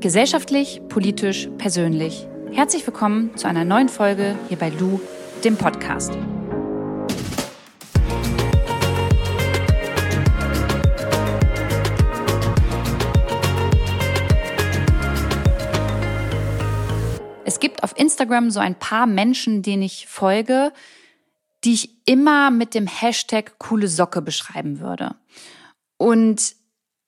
Gesellschaftlich, politisch, persönlich. Herzlich willkommen zu einer neuen Folge hier bei Lu, dem Podcast. Es gibt auf Instagram so ein paar Menschen, denen ich folge, die ich immer mit dem Hashtag coole Socke beschreiben würde. Und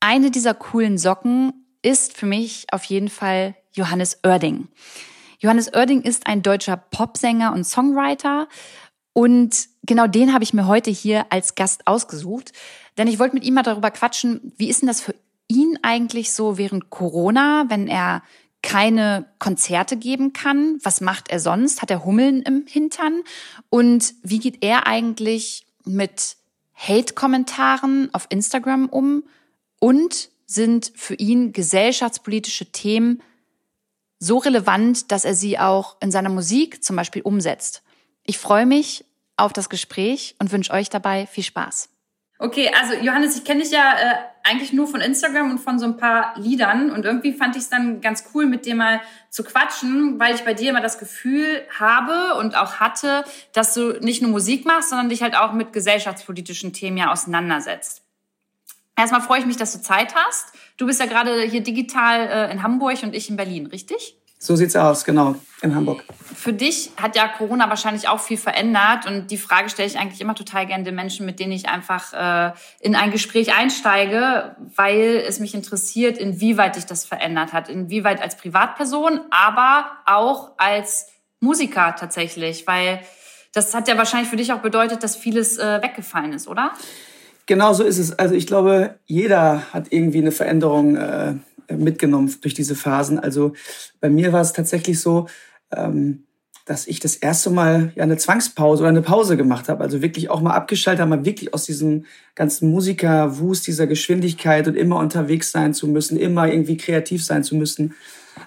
eine dieser coolen Socken ist für mich auf jeden Fall Johannes Oerding. Johannes Oerding ist ein deutscher Popsänger und Songwriter und genau den habe ich mir heute hier als Gast ausgesucht, denn ich wollte mit ihm mal darüber quatschen, wie ist denn das für ihn eigentlich so während Corona, wenn er keine Konzerte geben kann? Was macht er sonst? Hat er Hummeln im Hintern? Und wie geht er eigentlich mit Hate-Kommentaren auf Instagram um? und sind für ihn gesellschaftspolitische Themen so relevant, dass er sie auch in seiner Musik zum Beispiel umsetzt. Ich freue mich auf das Gespräch und wünsche euch dabei viel Spaß. Okay, also Johannes, ich kenne dich ja äh, eigentlich nur von Instagram und von so ein paar Liedern und irgendwie fand ich es dann ganz cool, mit dir mal zu quatschen, weil ich bei dir immer das Gefühl habe und auch hatte, dass du nicht nur Musik machst, sondern dich halt auch mit gesellschaftspolitischen Themen ja auseinandersetzt. Erstmal freue ich mich, dass du Zeit hast. Du bist ja gerade hier digital äh, in Hamburg und ich in Berlin, richtig? So sieht's aus, genau, in Hamburg. Für dich hat ja Corona wahrscheinlich auch viel verändert und die Frage stelle ich eigentlich immer total gerne den Menschen, mit denen ich einfach äh, in ein Gespräch einsteige, weil es mich interessiert, inwieweit dich das verändert hat, inwieweit als Privatperson, aber auch als Musiker tatsächlich, weil das hat ja wahrscheinlich für dich auch bedeutet, dass vieles äh, weggefallen ist, oder? Genau so ist es. Also ich glaube, jeder hat irgendwie eine Veränderung äh, mitgenommen durch diese Phasen. Also bei mir war es tatsächlich so, ähm, dass ich das erste Mal ja eine Zwangspause oder eine Pause gemacht habe. Also wirklich auch mal abgeschaltet habe, mal wirklich aus diesem ganzen Musikerwust, dieser Geschwindigkeit und immer unterwegs sein zu müssen, immer irgendwie kreativ sein zu müssen.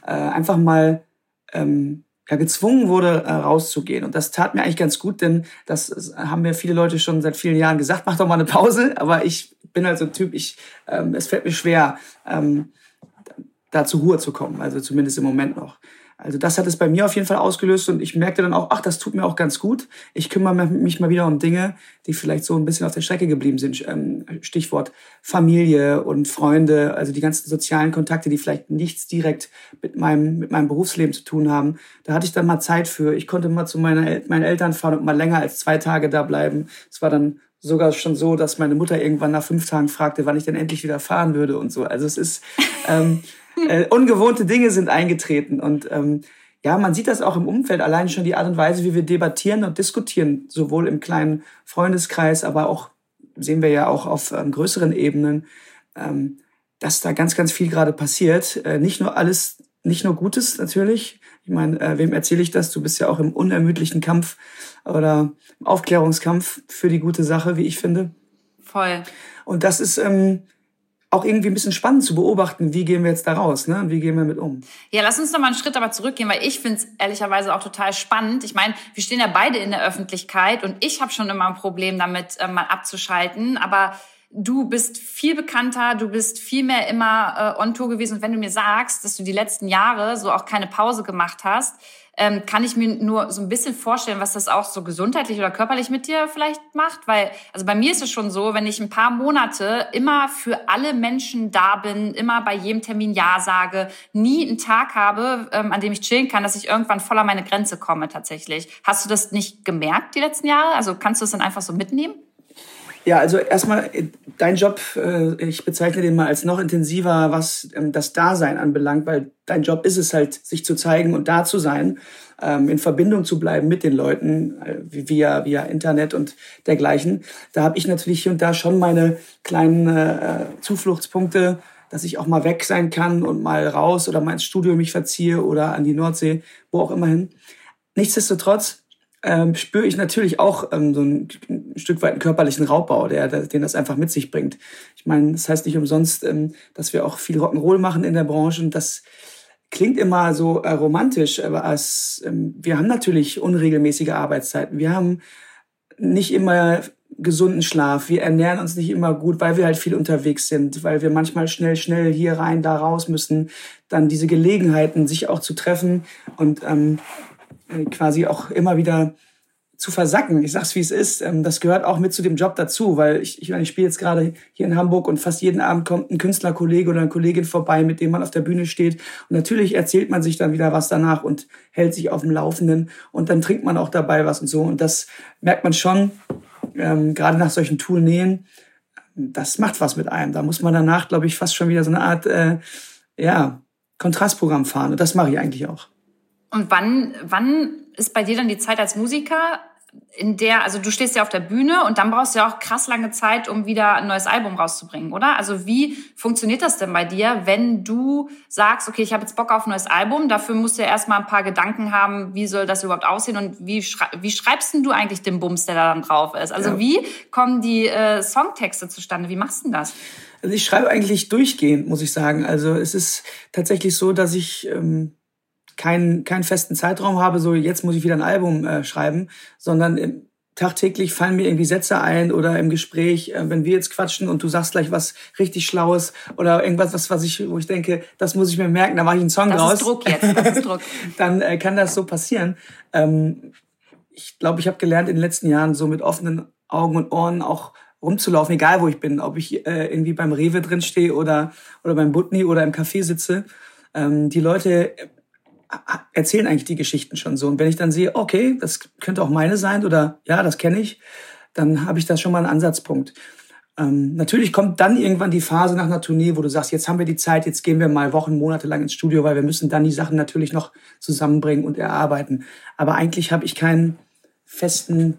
Äh, einfach mal ähm, gezwungen wurde, äh, rauszugehen. Und das tat mir eigentlich ganz gut, denn das haben mir viele Leute schon seit vielen Jahren gesagt, mach doch mal eine Pause. Aber ich bin halt so ein Typ, ich, ähm, es fällt mir schwer, ähm, da zur Ruhe zu kommen. Also zumindest im Moment noch. Also das hat es bei mir auf jeden Fall ausgelöst und ich merkte dann auch, ach, das tut mir auch ganz gut. Ich kümmere mich mal wieder um Dinge, die vielleicht so ein bisschen auf der Strecke geblieben sind. Ähm, Stichwort Familie und Freunde, also die ganzen sozialen Kontakte, die vielleicht nichts direkt mit meinem, mit meinem Berufsleben zu tun haben. Da hatte ich dann mal Zeit für. Ich konnte mal zu meiner, meinen Eltern fahren und mal länger als zwei Tage da bleiben. Es war dann sogar schon so, dass meine Mutter irgendwann nach fünf Tagen fragte, wann ich denn endlich wieder fahren würde und so. Also es ist... Ähm, äh, ungewohnte Dinge sind eingetreten. Und ähm, ja, man sieht das auch im Umfeld, allein schon die Art und Weise, wie wir debattieren und diskutieren, sowohl im kleinen Freundeskreis, aber auch, sehen wir ja auch auf ähm, größeren Ebenen, ähm, dass da ganz, ganz viel gerade passiert. Äh, nicht nur alles, nicht nur Gutes natürlich. Ich meine, äh, wem erzähle ich das? Du bist ja auch im unermüdlichen Kampf oder im Aufklärungskampf für die gute Sache, wie ich finde. Voll. Und das ist, ähm, auch irgendwie ein bisschen spannend zu beobachten, wie gehen wir jetzt da raus, ne? wie gehen wir mit um. Ja, lass uns noch mal einen Schritt aber zurückgehen, weil ich finde es ehrlicherweise auch total spannend. Ich meine, wir stehen ja beide in der Öffentlichkeit und ich habe schon immer ein Problem damit, äh, mal abzuschalten, aber du bist viel bekannter, du bist viel mehr immer äh, on Tour gewesen und wenn du mir sagst, dass du die letzten Jahre so auch keine Pause gemacht hast, ähm, kann ich mir nur so ein bisschen vorstellen, was das auch so gesundheitlich oder körperlich mit dir vielleicht macht. Weil, also bei mir ist es schon so, wenn ich ein paar Monate immer für alle Menschen da bin, immer bei jedem Termin Ja sage, nie einen Tag habe, ähm, an dem ich chillen kann, dass ich irgendwann voll an meine Grenze komme tatsächlich. Hast du das nicht gemerkt die letzten Jahre? Also kannst du es dann einfach so mitnehmen? Ja, also erstmal dein Job, äh, ich bezeichne den mal als noch intensiver, was ähm, das Dasein anbelangt, weil dein Job ist es halt, sich zu zeigen und da zu sein, ähm, in Verbindung zu bleiben mit den Leuten äh, via, via Internet und dergleichen. Da habe ich natürlich hier und da schon meine kleinen äh, Zufluchtspunkte, dass ich auch mal weg sein kann und mal raus oder mal ins Studio mich verziehe oder an die Nordsee, wo auch immer hin. Nichtsdestotrotz ähm, spüre ich natürlich auch ähm, so ein, ein, Stück weit einen körperlichen Raubbau, der, der, den das einfach mit sich bringt. Ich meine, das heißt nicht umsonst, ähm, dass wir auch viel Rock'n'Roll machen in der Branche und das klingt immer so äh, romantisch, aber es, ähm, wir haben natürlich unregelmäßige Arbeitszeiten. Wir haben nicht immer gesunden Schlaf. Wir ernähren uns nicht immer gut, weil wir halt viel unterwegs sind, weil wir manchmal schnell, schnell hier rein, da raus müssen. Dann diese Gelegenheiten, sich auch zu treffen und ähm, quasi auch immer wieder zu versacken. Ich sag's wie es ist. Ähm, das gehört auch mit zu dem Job dazu, weil ich, ich, meine, ich spiele jetzt gerade hier in Hamburg und fast jeden Abend kommt ein Künstlerkollege oder eine Kollegin vorbei, mit dem man auf der Bühne steht. Und natürlich erzählt man sich dann wieder was danach und hält sich auf dem Laufenden und dann trinkt man auch dabei was und so. Und das merkt man schon, ähm, gerade nach solchen Tourneen. Das macht was mit einem. Da muss man danach, glaube ich, fast schon wieder so eine Art, äh, ja, Kontrastprogramm fahren. Und das mache ich eigentlich auch. Und wann, wann ist bei dir dann die Zeit als Musiker, in der, also du stehst ja auf der Bühne und dann brauchst du ja auch krass lange Zeit, um wieder ein neues Album rauszubringen, oder? Also wie funktioniert das denn bei dir, wenn du sagst, okay, ich habe jetzt Bock auf ein neues Album, dafür musst du ja erstmal ein paar Gedanken haben, wie soll das überhaupt aussehen und wie, schrei wie schreibst denn du eigentlich den Bums, der da dann drauf ist? Also ja. wie kommen die äh, Songtexte zustande? Wie machst du denn das? Also ich schreibe eigentlich durchgehend, muss ich sagen. Also es ist tatsächlich so, dass ich ähm, keinen, keinen festen Zeitraum habe, so jetzt muss ich wieder ein Album äh, schreiben, sondern im, tagtäglich fallen mir irgendwie Sätze ein oder im Gespräch, äh, wenn wir jetzt quatschen und du sagst gleich was richtig Schlaues oder irgendwas, was, was ich, wo ich denke, das muss ich mir merken, da mache ich einen Song das draus. Das ist Druck jetzt, das ist Druck. dann äh, kann das so passieren. Ähm, ich glaube, ich habe gelernt in den letzten Jahren so mit offenen Augen und Ohren auch rumzulaufen, egal wo ich bin, ob ich äh, irgendwie beim Rewe drin stehe oder, oder beim Butni oder im Café sitze. Ähm, die Leute erzählen eigentlich die Geschichten schon so. Und wenn ich dann sehe, okay, das könnte auch meine sein oder ja, das kenne ich, dann habe ich da schon mal einen Ansatzpunkt. Ähm, natürlich kommt dann irgendwann die Phase nach einer Tournee, wo du sagst, jetzt haben wir die Zeit, jetzt gehen wir mal Wochen, Monate lang ins Studio, weil wir müssen dann die Sachen natürlich noch zusammenbringen und erarbeiten. Aber eigentlich habe ich keinen festen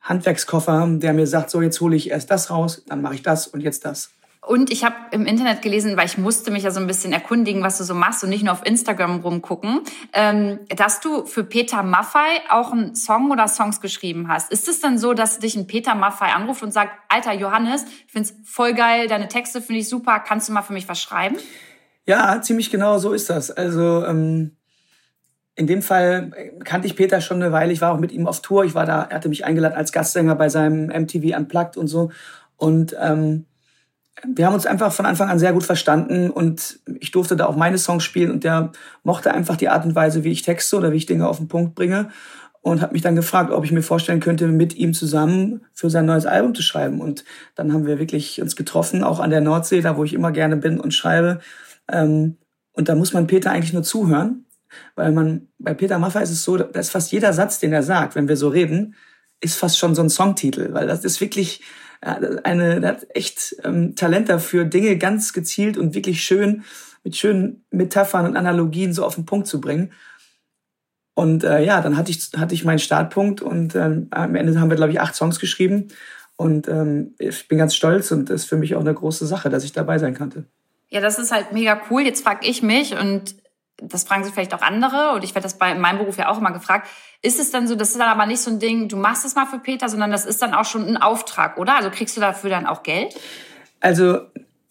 Handwerkskoffer, der mir sagt, so jetzt hole ich erst das raus, dann mache ich das und jetzt das. Und ich habe im Internet gelesen, weil ich musste mich ja so ein bisschen erkundigen, was du so machst und nicht nur auf Instagram rumgucken, ähm, dass du für Peter Maffei auch einen Song oder Songs geschrieben hast. Ist es dann so, dass dich ein Peter Maffei anruft und sagt, alter Johannes, ich find's voll geil, deine Texte finde ich super, kannst du mal für mich was schreiben? Ja, ziemlich genau so ist das. Also ähm, in dem Fall kannte ich Peter schon eine Weile. Ich war auch mit ihm auf Tour. Ich war da, er hatte mich eingeladen als Gastsänger bei seinem MTV Unplugged und so. Und ähm, wir haben uns einfach von Anfang an sehr gut verstanden und ich durfte da auch meine Songs spielen und der mochte einfach die Art und Weise, wie ich texte oder wie ich Dinge auf den Punkt bringe und hat mich dann gefragt, ob ich mir vorstellen könnte, mit ihm zusammen für sein neues Album zu schreiben. Und dann haben wir wirklich uns getroffen, auch an der Nordsee, da wo ich immer gerne bin und schreibe. Ähm, und da muss man Peter eigentlich nur zuhören, weil man bei Peter Maffay ist es so, da ist fast jeder Satz, den er sagt, wenn wir so reden, ist fast schon so ein Songtitel, weil das ist wirklich eine, der hat echt ähm, Talent dafür, Dinge ganz gezielt und wirklich schön mit schönen Metaphern und Analogien so auf den Punkt zu bringen. Und äh, ja, dann hatte ich, hatte ich meinen Startpunkt und ähm, am Ende haben wir, glaube ich, acht Songs geschrieben. Und ähm, ich bin ganz stolz und das ist für mich auch eine große Sache, dass ich dabei sein konnte. Ja, das ist halt mega cool. Jetzt frage ich mich und das fragen sich vielleicht auch andere und ich werde das bei meinem Beruf ja auch immer gefragt. Ist es dann so, das ist dann aber nicht so ein Ding, du machst es mal für Peter, sondern das ist dann auch schon ein Auftrag, oder? Also kriegst du dafür dann auch Geld? Also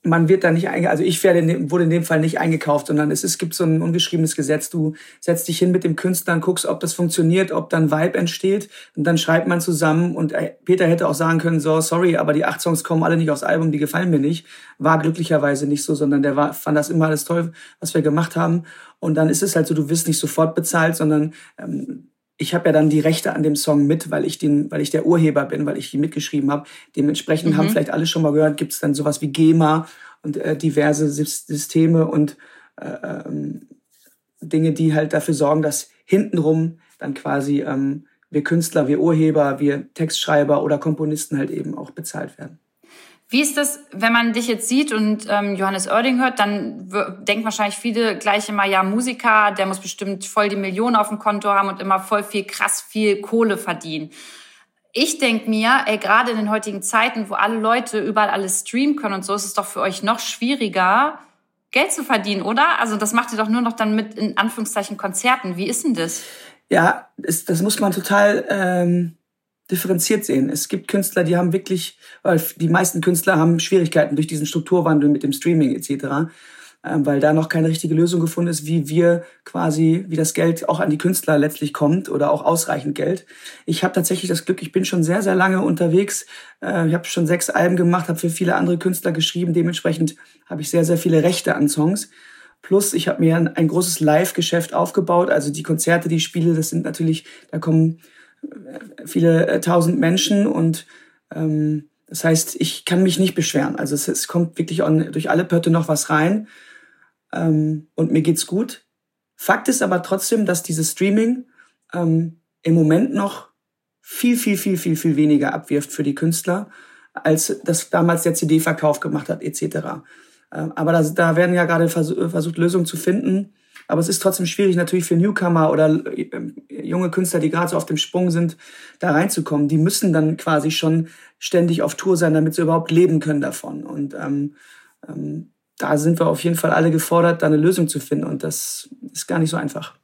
man wird da nicht einge also ich werde wurde in dem Fall nicht eingekauft, sondern es, es gibt so ein ungeschriebenes Gesetz. Du setzt dich hin mit dem Künstler und guckst, ob das funktioniert, ob dann Vibe entsteht und dann schreibt man zusammen und äh, Peter hätte auch sagen können, so sorry, aber die acht Songs kommen alle nicht aufs Album, die gefallen mir nicht. War glücklicherweise nicht so, sondern der war, fand das immer alles toll, was wir gemacht haben und dann ist es halt so, du wirst nicht sofort bezahlt, sondern ähm, ich habe ja dann die Rechte an dem Song mit, weil ich den, weil ich der Urheber bin, weil ich die mitgeschrieben habe. Dementsprechend mhm. haben vielleicht alle schon mal gehört, gibt es dann sowas wie GEMA und äh, diverse Systeme und äh, ähm, Dinge, die halt dafür sorgen, dass hintenrum dann quasi ähm, wir Künstler, wir Urheber, wir Textschreiber oder Komponisten halt eben auch bezahlt werden. Wie ist das, wenn man dich jetzt sieht und ähm, Johannes Oerding hört, dann denken wahrscheinlich viele gleich immer, ja, Musiker, der muss bestimmt voll die Millionen auf dem Konto haben und immer voll viel, krass viel Kohle verdienen. Ich denke mir, ey, gerade in den heutigen Zeiten, wo alle Leute überall alles streamen können und so, ist es doch für euch noch schwieriger, Geld zu verdienen, oder? Also das macht ihr doch nur noch dann mit, in Anführungszeichen, Konzerten. Wie ist denn das? Ja, das, das muss man total... Ähm differenziert sehen. Es gibt Künstler, die haben wirklich, die meisten Künstler haben Schwierigkeiten durch diesen Strukturwandel mit dem Streaming etc. ähm, weil da noch keine richtige Lösung gefunden ist, wie wir quasi, wie das Geld auch an die Künstler letztlich kommt oder auch ausreichend Geld. Ich habe tatsächlich das Glück, ich bin schon sehr, sehr lange unterwegs. Äh, ich habe schon sechs Alben gemacht, habe für viele andere Künstler geschrieben. Dementsprechend habe ich sehr, sehr viele Rechte an Songs. Plus, ich habe mir ein, ein großes Live-Geschäft aufgebaut. Also die Konzerte, die spiele, das sind natürlich, da kommen viele äh, tausend Menschen und ähm, das heißt, ich kann mich nicht beschweren. Also es, es kommt wirklich on, durch alle Pötte noch was rein ähm, und mir geht's gut. Fakt ist aber trotzdem, dass dieses Streaming ähm, im Moment noch viel, viel, viel, viel, viel weniger abwirft für die Künstler, als das damals der CD-Verkauf gemacht hat, etc. Ähm, aber das, da werden ja gerade vers versucht, Lösungen zu finden. Aber es ist trotzdem schwierig natürlich für Newcomer oder äh, junge Künstler, die gerade so auf dem Sprung sind, da reinzukommen. Die müssen dann quasi schon ständig auf Tour sein, damit sie überhaupt leben können davon. Und ähm, ähm, da sind wir auf jeden Fall alle gefordert, da eine Lösung zu finden. Und das ist gar nicht so einfach.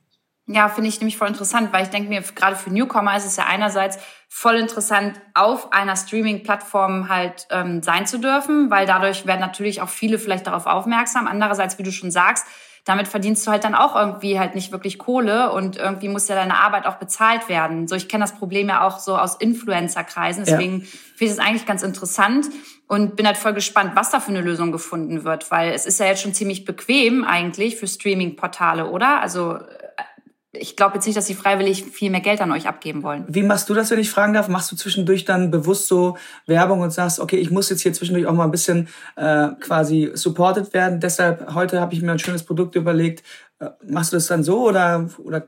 Ja, finde ich nämlich voll interessant, weil ich denke mir, gerade für Newcomer ist es ja einerseits voll interessant, auf einer Streaming-Plattform halt ähm, sein zu dürfen, weil dadurch werden natürlich auch viele vielleicht darauf aufmerksam. Andererseits, wie du schon sagst, damit verdienst du halt dann auch irgendwie halt nicht wirklich Kohle und irgendwie muss ja deine Arbeit auch bezahlt werden. So, ich kenne das Problem ja auch so aus Influencer-Kreisen, deswegen ja. finde ich es eigentlich ganz interessant und bin halt voll gespannt, was da für eine Lösung gefunden wird, weil es ist ja jetzt schon ziemlich bequem eigentlich für Streaming-Portale, oder? Also ich glaube jetzt nicht, dass sie freiwillig viel mehr Geld an euch abgeben wollen. Wie machst du das, wenn ich fragen darf? Machst du zwischendurch dann bewusst so Werbung und sagst, okay, ich muss jetzt hier zwischendurch auch mal ein bisschen äh, quasi supported werden. Deshalb heute habe ich mir ein schönes Produkt überlegt. Äh, machst du das dann so oder oder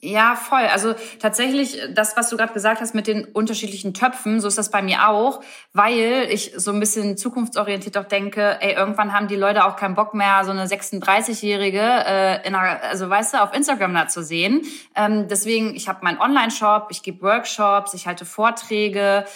ja, voll. Also tatsächlich, das, was du gerade gesagt hast mit den unterschiedlichen Töpfen, so ist das bei mir auch, weil ich so ein bisschen zukunftsorientiert auch denke, ey, irgendwann haben die Leute auch keinen Bock mehr, so eine 36-Jährige, äh, in einer, also weißt du, auf Instagram da zu sehen. Ähm, deswegen, ich habe meinen Online-Shop, ich gebe Workshops, ich halte Vorträge,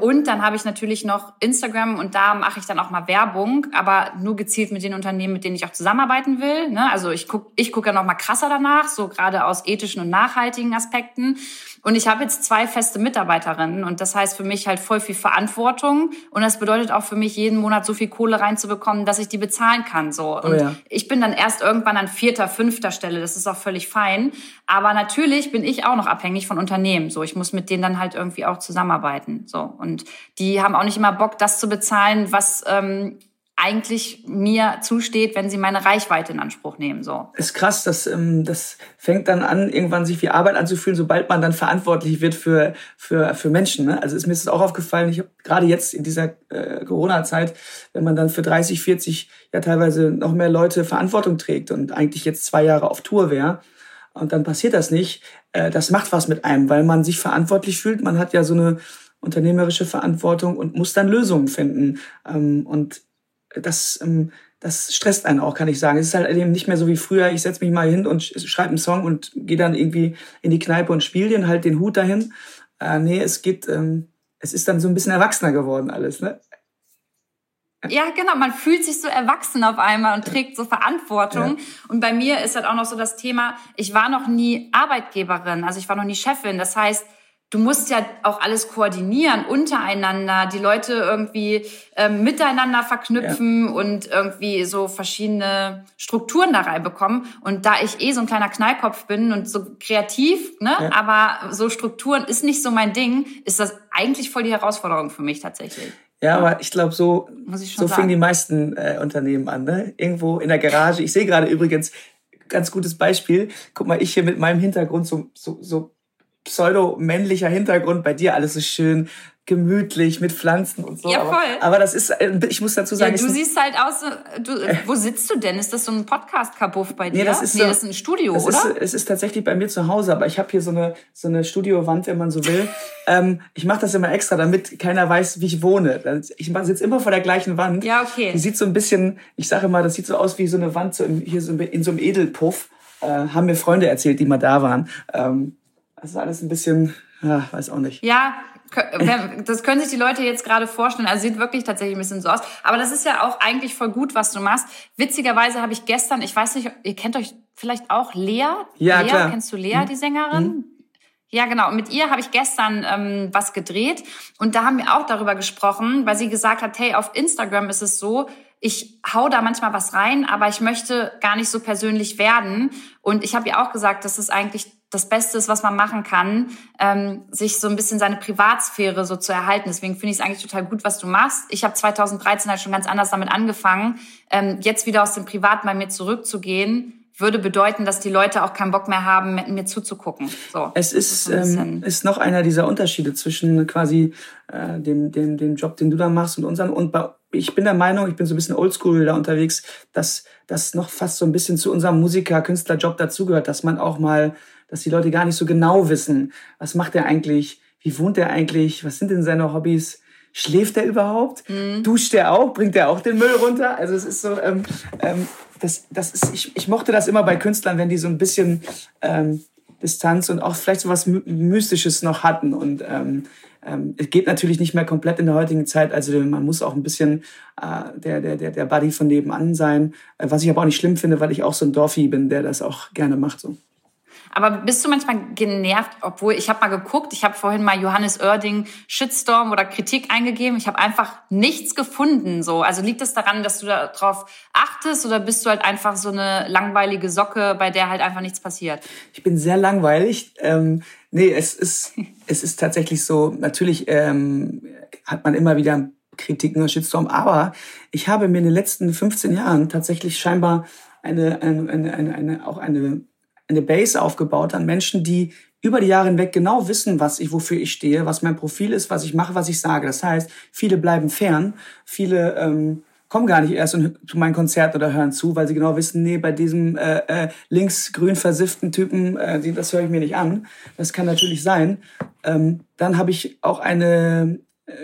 und dann habe ich natürlich noch Instagram und da mache ich dann auch mal Werbung, aber nur gezielt mit den Unternehmen, mit denen ich auch zusammenarbeiten will. Ne? Also ich gucke ich guck ja noch mal krasser danach, so gerade aus ethischen und nachhaltigen Aspekten. Und ich habe jetzt zwei feste Mitarbeiterinnen und das heißt für mich halt voll viel Verantwortung und das bedeutet auch für mich jeden Monat so viel Kohle reinzubekommen, dass ich die bezahlen kann. So und oh ja. ich bin dann erst irgendwann an vierter, fünfter Stelle. Das ist auch völlig fein. Aber natürlich bin ich auch noch abhängig von Unternehmen. So ich muss mit denen dann halt irgendwie auch zusammenarbeiten. So und die haben auch nicht immer Bock, das zu bezahlen, was ähm, eigentlich mir zusteht, wenn sie meine Reichweite in Anspruch nehmen. So. Ist krass, das, ähm, das fängt dann an, irgendwann sich wie Arbeit anzufühlen, sobald man dann verantwortlich wird für, für, für Menschen. Ne? Also ist mir das auch aufgefallen, ich habe gerade jetzt in dieser äh, Corona-Zeit, wenn man dann für 30, 40, ja teilweise noch mehr Leute Verantwortung trägt und eigentlich jetzt zwei Jahre auf Tour wäre, und dann passiert das nicht, äh, das macht was mit einem, weil man sich verantwortlich fühlt. Man hat ja so eine unternehmerische Verantwortung und muss dann Lösungen finden. Ähm, und das, ähm, das stresst einen auch, kann ich sagen. Es ist halt eben nicht mehr so wie früher, ich setze mich mal hin und schreibe einen Song und gehe dann irgendwie in die Kneipe und spiele den, halt den Hut dahin. Äh, nee, es geht, ähm, es ist dann so ein bisschen erwachsener geworden alles, ne? Ja, genau. Man fühlt sich so erwachsen auf einmal und trägt so Verantwortung. Ja. Und bei mir ist halt auch noch so das Thema, ich war noch nie Arbeitgeberin, also ich war noch nie Chefin. Das heißt, du musst ja auch alles koordinieren untereinander, die Leute irgendwie ähm, miteinander verknüpfen ja. und irgendwie so verschiedene Strukturen da reinbekommen. Und da ich eh so ein kleiner Knallkopf bin und so kreativ, ne, ja. aber so Strukturen ist nicht so mein Ding, ist das eigentlich voll die Herausforderung für mich tatsächlich. Ja, aber ich glaube, so, so fingen die meisten äh, Unternehmen an. Ne? Irgendwo in der Garage. Ich sehe gerade übrigens, ganz gutes Beispiel. Guck mal, ich hier mit meinem Hintergrund so, so, so pseudo-männlicher Hintergrund, bei dir alles so schön gemütlich mit Pflanzen und so. Ja, voll. Aber, aber das ist, äh, ich muss dazu sagen. Ja, du siehst halt aus, du, äh, wo sitzt du denn? Ist das so ein Podcast-Kabuff bei dir? Nee, das ist, nee, das ist ein Studio, oder? Ist, es ist tatsächlich bei mir zu Hause, aber ich habe hier so eine, so eine Studiowand, wenn man so will. ähm, ich mache das immer extra, damit keiner weiß, wie ich wohne. Ich sitze immer vor der gleichen Wand. Ja, okay. Die sieht so ein bisschen, ich sage immer, das sieht so aus wie so eine Wand so in, hier so in so einem Edelpuff. Äh, haben mir Freunde erzählt, die mal da waren. Ähm, das ist alles ein bisschen, ja, weiß auch nicht. Ja, das können sich die Leute jetzt gerade vorstellen. Also sieht wirklich tatsächlich ein bisschen so aus. Aber das ist ja auch eigentlich voll gut, was du machst. Witzigerweise habe ich gestern, ich weiß nicht, ihr kennt euch vielleicht auch Lea? Ja, Lea, klar. kennst du Lea, mhm. die Sängerin? Mhm. Ja, genau. Mit ihr habe ich gestern ähm, was gedreht und da haben wir auch darüber gesprochen, weil sie gesagt hat, hey, auf Instagram ist es so, ich hau da manchmal was rein, aber ich möchte gar nicht so persönlich werden. Und ich habe ihr auch gesagt, dass es eigentlich das Beste ist, was man machen kann, ähm, sich so ein bisschen seine Privatsphäre so zu erhalten. Deswegen finde ich es eigentlich total gut, was du machst. Ich habe 2013 halt schon ganz anders damit angefangen. Ähm, jetzt wieder aus dem Privaten bei mir zurückzugehen, würde bedeuten, dass die Leute auch keinen Bock mehr haben, mit mir zuzugucken. So, es ist, ähm, ist noch einer dieser Unterschiede zwischen quasi äh, dem, dem, dem Job, den du da machst und unseren. Und bei, ich bin der Meinung, ich bin so ein bisschen oldschool da unterwegs, dass das noch fast so ein bisschen zu unserem Musiker-Künstler-Job dazugehört, dass man auch mal, dass die Leute gar nicht so genau wissen, was macht er eigentlich, wie wohnt er eigentlich, was sind denn seine Hobbys, schläft er überhaupt, mhm. duscht er auch, bringt er auch den Müll runter. Also es ist so, ähm, ähm, das, das ist, ich, ich mochte das immer bei Künstlern, wenn die so ein bisschen ähm, Distanz und auch vielleicht so was Mystisches noch hatten. Und ähm, ähm, es geht natürlich nicht mehr komplett in der heutigen Zeit. Also man muss auch ein bisschen äh, der, der, der, der Buddy von nebenan sein. Äh, was ich aber auch nicht schlimm finde, weil ich auch so ein Dorfi bin, der das auch gerne macht. So. Aber bist du manchmal genervt, obwohl ich habe mal geguckt, ich habe vorhin mal Johannes Oerding Shitstorm oder Kritik eingegeben, ich habe einfach nichts gefunden. So, also liegt es das daran, dass du darauf achtest oder bist du halt einfach so eine langweilige Socke, bei der halt einfach nichts passiert? Ich bin sehr langweilig. Ähm, nee, es ist es ist tatsächlich so. Natürlich ähm, hat man immer wieder Kritiken oder Shitstorm, aber ich habe mir in den letzten 15 Jahren tatsächlich scheinbar eine, eine, eine, eine, eine auch eine eine Base aufgebaut an Menschen, die über die Jahre hinweg genau wissen, was ich, wofür ich stehe, was mein Profil ist, was ich mache, was ich sage. Das heißt, viele bleiben fern, viele ähm, kommen gar nicht erst zu meinen Konzerten oder hören zu, weil sie genau wissen, nee, bei diesem äh, äh, linksgrün versifften Typen, äh, das höre ich mir nicht an. Das kann natürlich sein. Ähm, dann habe ich auch eine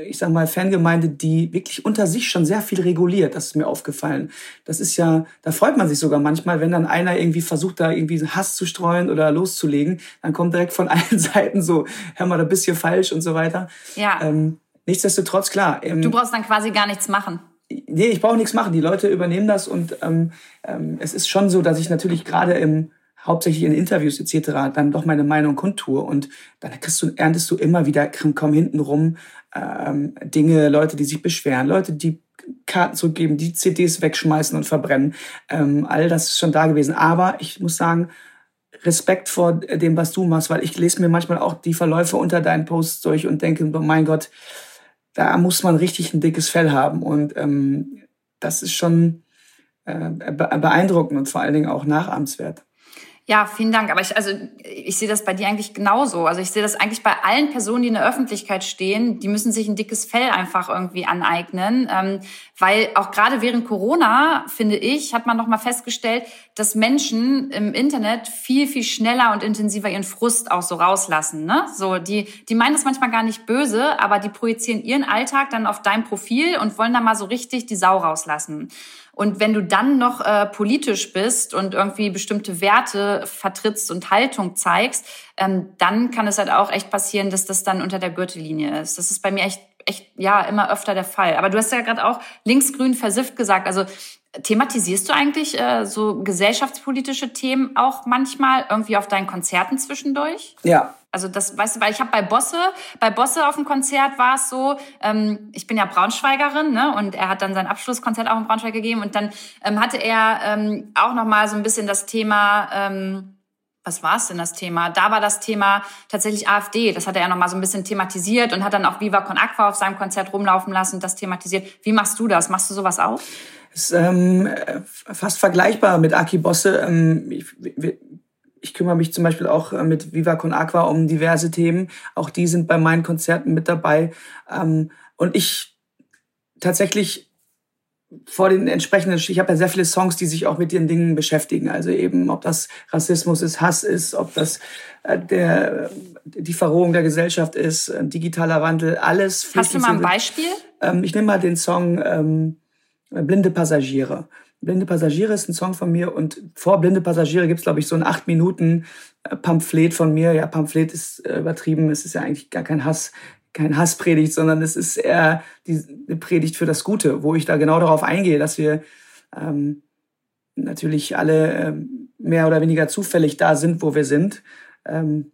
ich sag mal, Fangemeinde, die wirklich unter sich schon sehr viel reguliert. Das ist mir aufgefallen. Das ist ja, da freut man sich sogar manchmal, wenn dann einer irgendwie versucht, da irgendwie Hass zu streuen oder loszulegen, dann kommt direkt von allen Seiten so, hör mal, da bist hier falsch und so weiter. Ja. Ähm, nichtsdestotrotz, klar. Ähm, du brauchst dann quasi gar nichts machen. Nee, ich brauche nichts machen. Die Leute übernehmen das und ähm, ähm, es ist schon so, dass ich natürlich gerade im hauptsächlich in Interviews etc. dann doch meine Meinung kundtue und dann kriegst du, erntest du immer wieder, komm hinten rum ähm, Dinge, Leute, die sich beschweren, Leute, die Karten zurückgeben, die CDs wegschmeißen und verbrennen. Ähm, all das ist schon da gewesen. Aber ich muss sagen, Respekt vor dem, was du machst, weil ich lese mir manchmal auch die Verläufe unter deinen Posts durch und denke, oh mein Gott, da muss man richtig ein dickes Fell haben. Und ähm, das ist schon äh, beeindruckend und vor allen Dingen auch nachahmenswert. Ja, vielen Dank. Aber ich, also, ich sehe das bei dir eigentlich genauso. Also ich sehe das eigentlich bei allen Personen, die in der Öffentlichkeit stehen, die müssen sich ein dickes Fell einfach irgendwie aneignen. Ähm, weil auch gerade während Corona, finde ich, hat man nochmal festgestellt, dass Menschen im Internet viel, viel schneller und intensiver ihren Frust auch so rauslassen. Ne? So, die, die meinen das manchmal gar nicht böse, aber die projizieren ihren Alltag dann auf dein Profil und wollen da mal so richtig die Sau rauslassen. Und wenn du dann noch äh, politisch bist und irgendwie bestimmte Werte vertrittst und Haltung zeigst, ähm, dann kann es halt auch echt passieren, dass das dann unter der Gürtellinie ist. Das ist bei mir echt, echt ja immer öfter der Fall. Aber du hast ja gerade auch linksgrün versifft gesagt. Also thematisierst du eigentlich äh, so gesellschaftspolitische Themen auch manchmal irgendwie auf deinen Konzerten zwischendurch? Ja, also das, weißt du, weil ich habe bei Bosse, bei Bosse auf dem Konzert war es so, ähm, ich bin ja Braunschweigerin, ne, und er hat dann sein Abschlusskonzert auch in Braunschweig gegeben und dann ähm, hatte er ähm, auch noch mal so ein bisschen das Thema, ähm, was war es denn das Thema? Da war das Thema tatsächlich AfD. Das hat er ja noch mal so ein bisschen thematisiert und hat dann auch Viva Con Aqua auf seinem Konzert rumlaufen lassen und das thematisiert. Wie machst du das? Machst du sowas auch? ist ähm, fast vergleichbar mit Aki Bosse. Ähm, ich, ich kümmere mich zum Beispiel auch äh, mit Viva Con Aqua um diverse Themen. Auch die sind bei meinen Konzerten mit dabei. Ähm, und ich tatsächlich vor den entsprechenden, ich habe ja sehr viele Songs, die sich auch mit den Dingen beschäftigen. Also eben, ob das Rassismus ist, Hass ist, ob das äh, der, die Verrohung der Gesellschaft ist, äh, digitaler Wandel, alles. Hast du mal ein Beispiel? Ähm, ich nehme mal den Song ähm, Blinde Passagiere. Blinde Passagiere ist ein Song von mir und vor Blinde Passagiere gibt's glaube ich, so ein acht Minuten äh, Pamphlet von mir. Ja, Pamphlet ist äh, übertrieben, es ist ja eigentlich gar kein Hass, kein Hasspredigt, sondern es ist eher die, eine Predigt für das Gute, wo ich da genau darauf eingehe, dass wir ähm, natürlich alle ähm, mehr oder weniger zufällig da sind, wo wir sind. Ähm,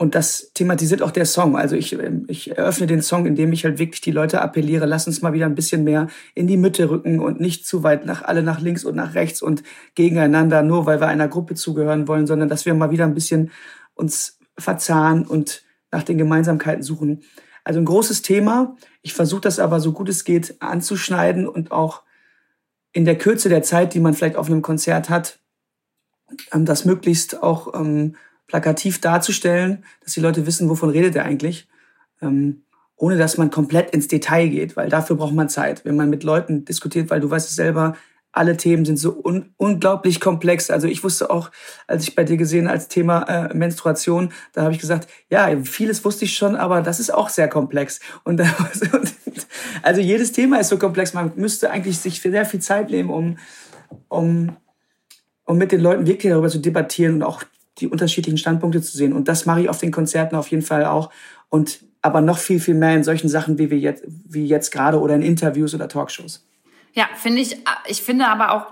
und das thematisiert auch der Song. Also ich, ähm, ich eröffne den Song, indem ich halt wirklich die Leute appelliere, lass uns mal wieder ein bisschen mehr in die Mitte rücken und nicht zu weit nach alle nach links und nach rechts und gegeneinander, nur weil wir einer Gruppe zugehören wollen, sondern dass wir mal wieder ein bisschen uns verzahnen und nach den Gemeinsamkeiten suchen. Also ein großes Thema. Ich versuche das aber so gut es geht anzuschneiden und auch in der Kürze der Zeit, die man vielleicht auf einem Konzert hat, ähm, das möglichst auch ähm, plakativ darzustellen, dass die Leute wissen, wovon redet er eigentlich, ähm, ohne dass man komplett ins Detail geht, weil dafür braucht man Zeit. Wenn man mit Leuten diskutiert, weil du weißt es selber, alle Themen sind so un unglaublich komplex. Also ich wusste auch, als ich bei dir gesehen als Thema äh, Menstruation, da habe ich gesagt, ja, vieles wusste ich schon, aber das ist auch sehr komplex. Und also jedes Thema ist so komplex. Man müsste eigentlich sich sehr viel Zeit nehmen, um, um, um mit den Leuten wirklich darüber zu debattieren und auch die unterschiedlichen Standpunkte zu sehen. Und das mache ich auf den Konzerten auf jeden Fall auch. Und aber noch viel, viel mehr in solchen Sachen, wie wir jetzt, wie jetzt gerade oder in Interviews oder Talkshows. Ja, finde ich, ich finde aber auch,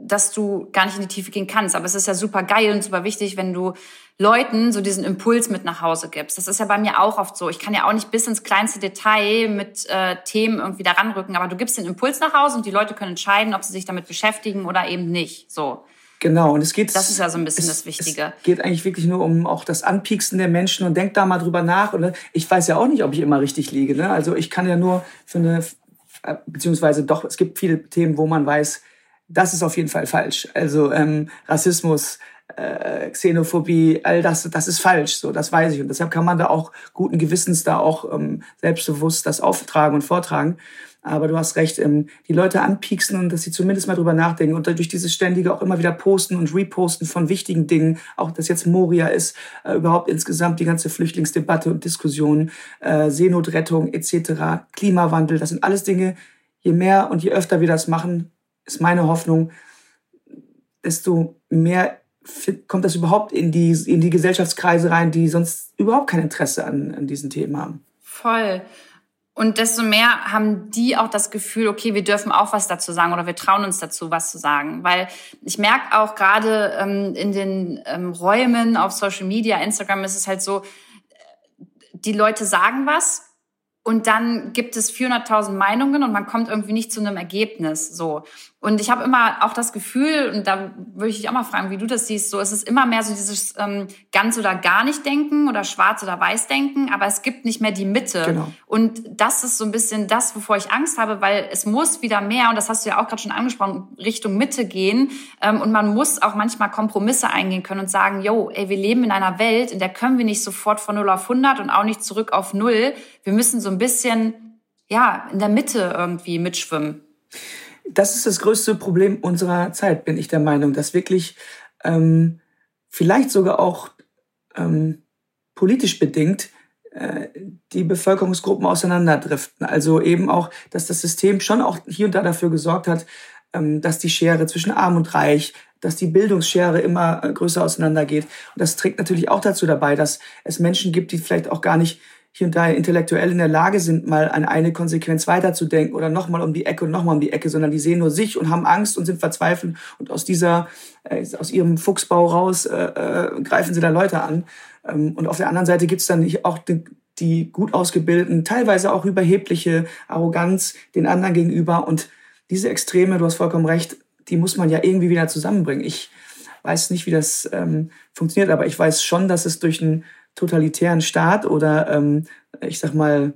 dass du gar nicht in die Tiefe gehen kannst. Aber es ist ja super geil und super wichtig, wenn du Leuten so diesen Impuls mit nach Hause gibst. Das ist ja bei mir auch oft so. Ich kann ja auch nicht bis ins kleinste Detail mit äh, Themen irgendwie da ranrücken, aber du gibst den Impuls nach Hause und die Leute können entscheiden, ob sie sich damit beschäftigen oder eben nicht. So. Genau, und es geht. Das ist ja so ein bisschen es, das Wichtige. Es geht eigentlich wirklich nur um auch das Anpieksen der Menschen und denk da mal drüber nach. Und ich weiß ja auch nicht, ob ich immer richtig liege. Ne? Also ich kann ja nur für eine, beziehungsweise doch, es gibt viele Themen, wo man weiß, das ist auf jeden Fall falsch. Also ähm, Rassismus, äh, Xenophobie, all das, das ist falsch. So, das weiß ich. Und deshalb kann man da auch guten Gewissens da auch ähm, selbstbewusst das auftragen und vortragen. Aber du hast recht, ähm, die Leute anpieksen und dass sie zumindest mal drüber nachdenken und durch dieses ständige auch immer wieder Posten und Reposten von wichtigen Dingen, auch dass jetzt Moria ist, äh, überhaupt insgesamt die ganze Flüchtlingsdebatte und Diskussion, äh, Seenotrettung etc., Klimawandel, das sind alles Dinge, je mehr und je öfter wir das machen, ist meine Hoffnung, desto mehr kommt das überhaupt in die, in die Gesellschaftskreise rein, die sonst überhaupt kein Interesse an, an diesen Themen haben. Voll. Und desto mehr haben die auch das Gefühl, okay, wir dürfen auch was dazu sagen oder wir trauen uns dazu, was zu sagen. Weil ich merke auch gerade ähm, in den ähm, Räumen auf Social Media, Instagram ist es halt so, die Leute sagen was und dann gibt es 400.000 Meinungen und man kommt irgendwie nicht zu einem Ergebnis. So. Und ich habe immer auch das Gefühl, und da würde ich dich auch mal fragen, wie du das siehst, so es ist immer mehr so dieses ähm, ganz oder gar nicht denken oder schwarz oder weiß denken, aber es gibt nicht mehr die Mitte. Genau. Und das ist so ein bisschen das, wovor ich Angst habe, weil es muss wieder mehr, und das hast du ja auch gerade schon angesprochen, Richtung Mitte gehen. Ähm, und man muss auch manchmal Kompromisse eingehen können und sagen, yo, ey, wir leben in einer Welt, in der können wir nicht sofort von 0 auf 100 und auch nicht zurück auf 0. Wir müssen so ein bisschen, ja, in der Mitte irgendwie mitschwimmen das ist das größte Problem unserer Zeit, bin ich der Meinung, dass wirklich ähm, vielleicht sogar auch ähm, politisch bedingt äh, die Bevölkerungsgruppen auseinanderdriften. Also eben auch, dass das System schon auch hier und da dafür gesorgt hat, ähm, dass die Schere zwischen Arm und Reich, dass die Bildungsschere immer äh, größer auseinandergeht. Und das trägt natürlich auch dazu dabei, dass es Menschen gibt, die vielleicht auch gar nicht hier und da intellektuell in der Lage sind, mal an eine Konsequenz weiterzudenken oder nochmal um die Ecke und nochmal um die Ecke, sondern die sehen nur sich und haben Angst und sind verzweifelt und aus dieser, äh, aus ihrem Fuchsbau raus äh, äh, greifen sie da Leute an. Ähm, und auf der anderen Seite gibt's dann nicht auch die, die gut ausgebildeten, teilweise auch überhebliche Arroganz den anderen gegenüber und diese Extreme, du hast vollkommen recht, die muss man ja irgendwie wieder zusammenbringen. Ich weiß nicht, wie das ähm, funktioniert, aber ich weiß schon, dass es durch ein totalitären Staat oder ähm, ich sag mal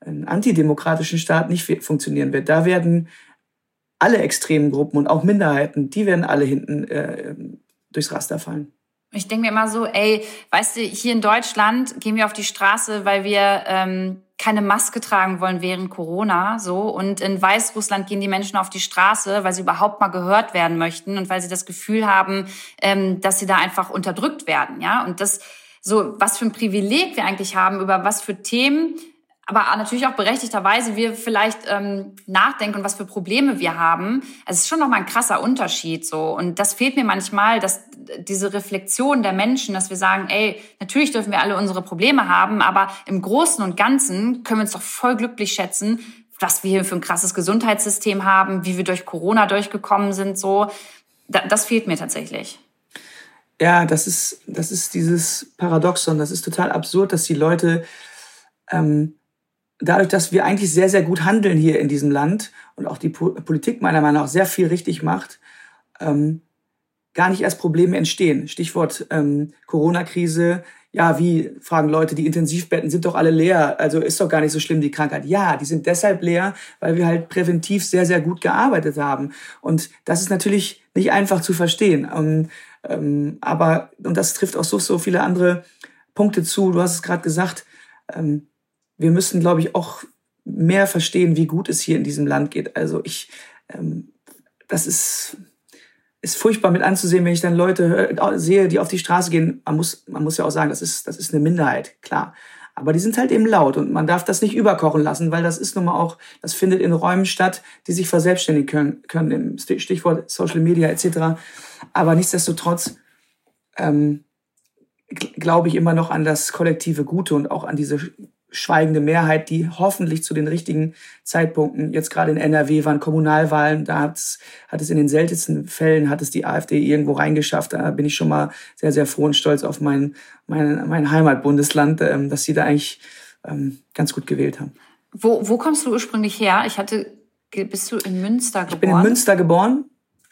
einen antidemokratischen Staat nicht funktionieren wird. Da werden alle extremen Gruppen und auch Minderheiten, die werden alle hinten äh, durchs Raster fallen. Ich denke mir immer so, ey, weißt du, hier in Deutschland gehen wir auf die Straße, weil wir ähm, keine Maske tragen wollen während Corona, so. Und in Weißrussland gehen die Menschen auf die Straße, weil sie überhaupt mal gehört werden möchten und weil sie das Gefühl haben, ähm, dass sie da einfach unterdrückt werden, ja. Und das so was für ein Privileg wir eigentlich haben, über was für Themen, aber natürlich auch berechtigterweise wir vielleicht ähm, nachdenken und was für Probleme wir haben. Es ist schon nochmal ein krasser Unterschied so. Und das fehlt mir manchmal, dass diese Reflexion der Menschen, dass wir sagen, ey, natürlich dürfen wir alle unsere Probleme haben, aber im Großen und Ganzen können wir uns doch voll glücklich schätzen, was wir hier für ein krasses Gesundheitssystem haben, wie wir durch Corona durchgekommen sind, so. das fehlt mir tatsächlich. Ja, das ist, das ist dieses Paradoxon. Das ist total absurd, dass die Leute ähm, dadurch, dass wir eigentlich sehr, sehr gut handeln hier in diesem Land und auch die Politik meiner Meinung nach sehr viel richtig macht, ähm, gar nicht erst Probleme entstehen. Stichwort ähm, Corona-Krise. Ja, wie fragen Leute, die Intensivbetten sind doch alle leer, also ist doch gar nicht so schlimm die Krankheit. Ja, die sind deshalb leer, weil wir halt präventiv sehr, sehr gut gearbeitet haben. Und das ist natürlich nicht einfach zu verstehen. Und, ähm, aber, und das trifft auch so, so viele andere Punkte zu. Du hast es gerade gesagt, ähm, wir müssen, glaube ich, auch mehr verstehen, wie gut es hier in diesem Land geht. Also ich, ähm, das ist, ist furchtbar mit anzusehen, wenn ich dann Leute sehe, die auf die Straße gehen. Man muss, man muss ja auch sagen, das ist, das ist eine Minderheit, klar. Aber die sind halt eben laut und man darf das nicht überkochen lassen, weil das ist nun mal auch, das findet in Räumen statt, die sich verselbstständigen können, können im Stichwort Social Media etc. Aber nichtsdestotrotz ähm, glaube ich immer noch an das kollektive Gute und auch an diese schweigende Mehrheit, die hoffentlich zu den richtigen Zeitpunkten, jetzt gerade in NRW waren Kommunalwahlen, da hat's, hat es in den seltensten Fällen, hat es die AfD irgendwo reingeschafft. Da bin ich schon mal sehr, sehr froh und stolz auf mein, mein, mein Heimatbundesland, ähm, dass sie da eigentlich ähm, ganz gut gewählt haben. Wo, wo kommst du ursprünglich her? Ich hatte, bist du in Münster geboren? Ich bin in Münster geboren,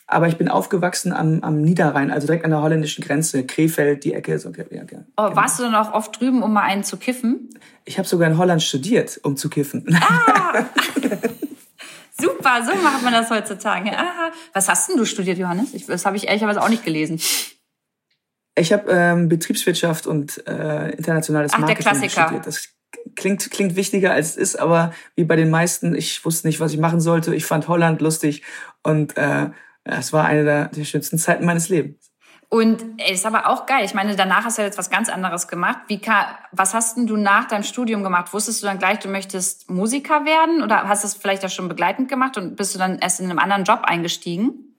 aber ich bin aufgewachsen am, am Niederrhein, also direkt an der holländischen Grenze, Krefeld, die Ecke. So, ja, ja, oh, genau. Warst du dann auch oft drüben, um mal einen zu kiffen? Ich habe sogar in Holland studiert, um zu kiffen. Ah! Super, so macht man das heutzutage. Aha. Was hast denn du studiert, Johannes? Ich, das habe ich ehrlicherweise auch nicht gelesen. Ich habe ähm, Betriebswirtschaft und äh, internationales Ach, Marketing der Klassiker. studiert. Das klingt, klingt wichtiger als es ist, aber wie bei den meisten, ich wusste nicht, was ich machen sollte. Ich fand Holland lustig und äh, es war eine der, der schönsten Zeiten meines Lebens. Und ey, ist aber auch geil. Ich meine, danach hast du ja jetzt was ganz anderes gemacht. Wie kann, was hast denn du nach deinem Studium gemacht? Wusstest du dann gleich, du möchtest Musiker werden? Oder hast du es vielleicht auch schon begleitend gemacht und bist du dann erst in einem anderen Job eingestiegen?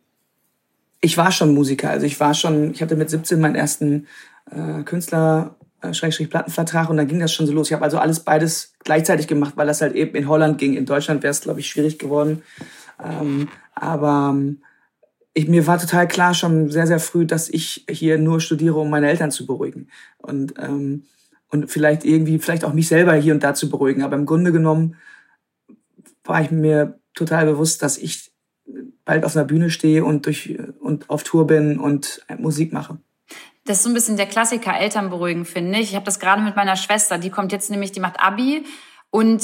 Ich war schon Musiker. Also ich war schon, ich hatte mit 17 meinen ersten äh, Künstler, äh, Schrägstrich Plattenvertrag und dann ging das schon so los. Ich habe also alles beides gleichzeitig gemacht, weil das halt eben in Holland ging. In Deutschland wäre es, glaube ich, schwierig geworden. Ähm, aber ähm, ich, mir war total klar schon sehr, sehr früh, dass ich hier nur studiere, um meine Eltern zu beruhigen. Und, ähm, und vielleicht irgendwie, vielleicht auch mich selber hier und da zu beruhigen. Aber im Grunde genommen war ich mir total bewusst, dass ich bald auf einer Bühne stehe und durch und auf Tour bin und Musik mache. Das ist so ein bisschen der Klassiker Eltern beruhigen, finde ich. Ich habe das gerade mit meiner Schwester, die kommt jetzt nämlich, die macht Abi und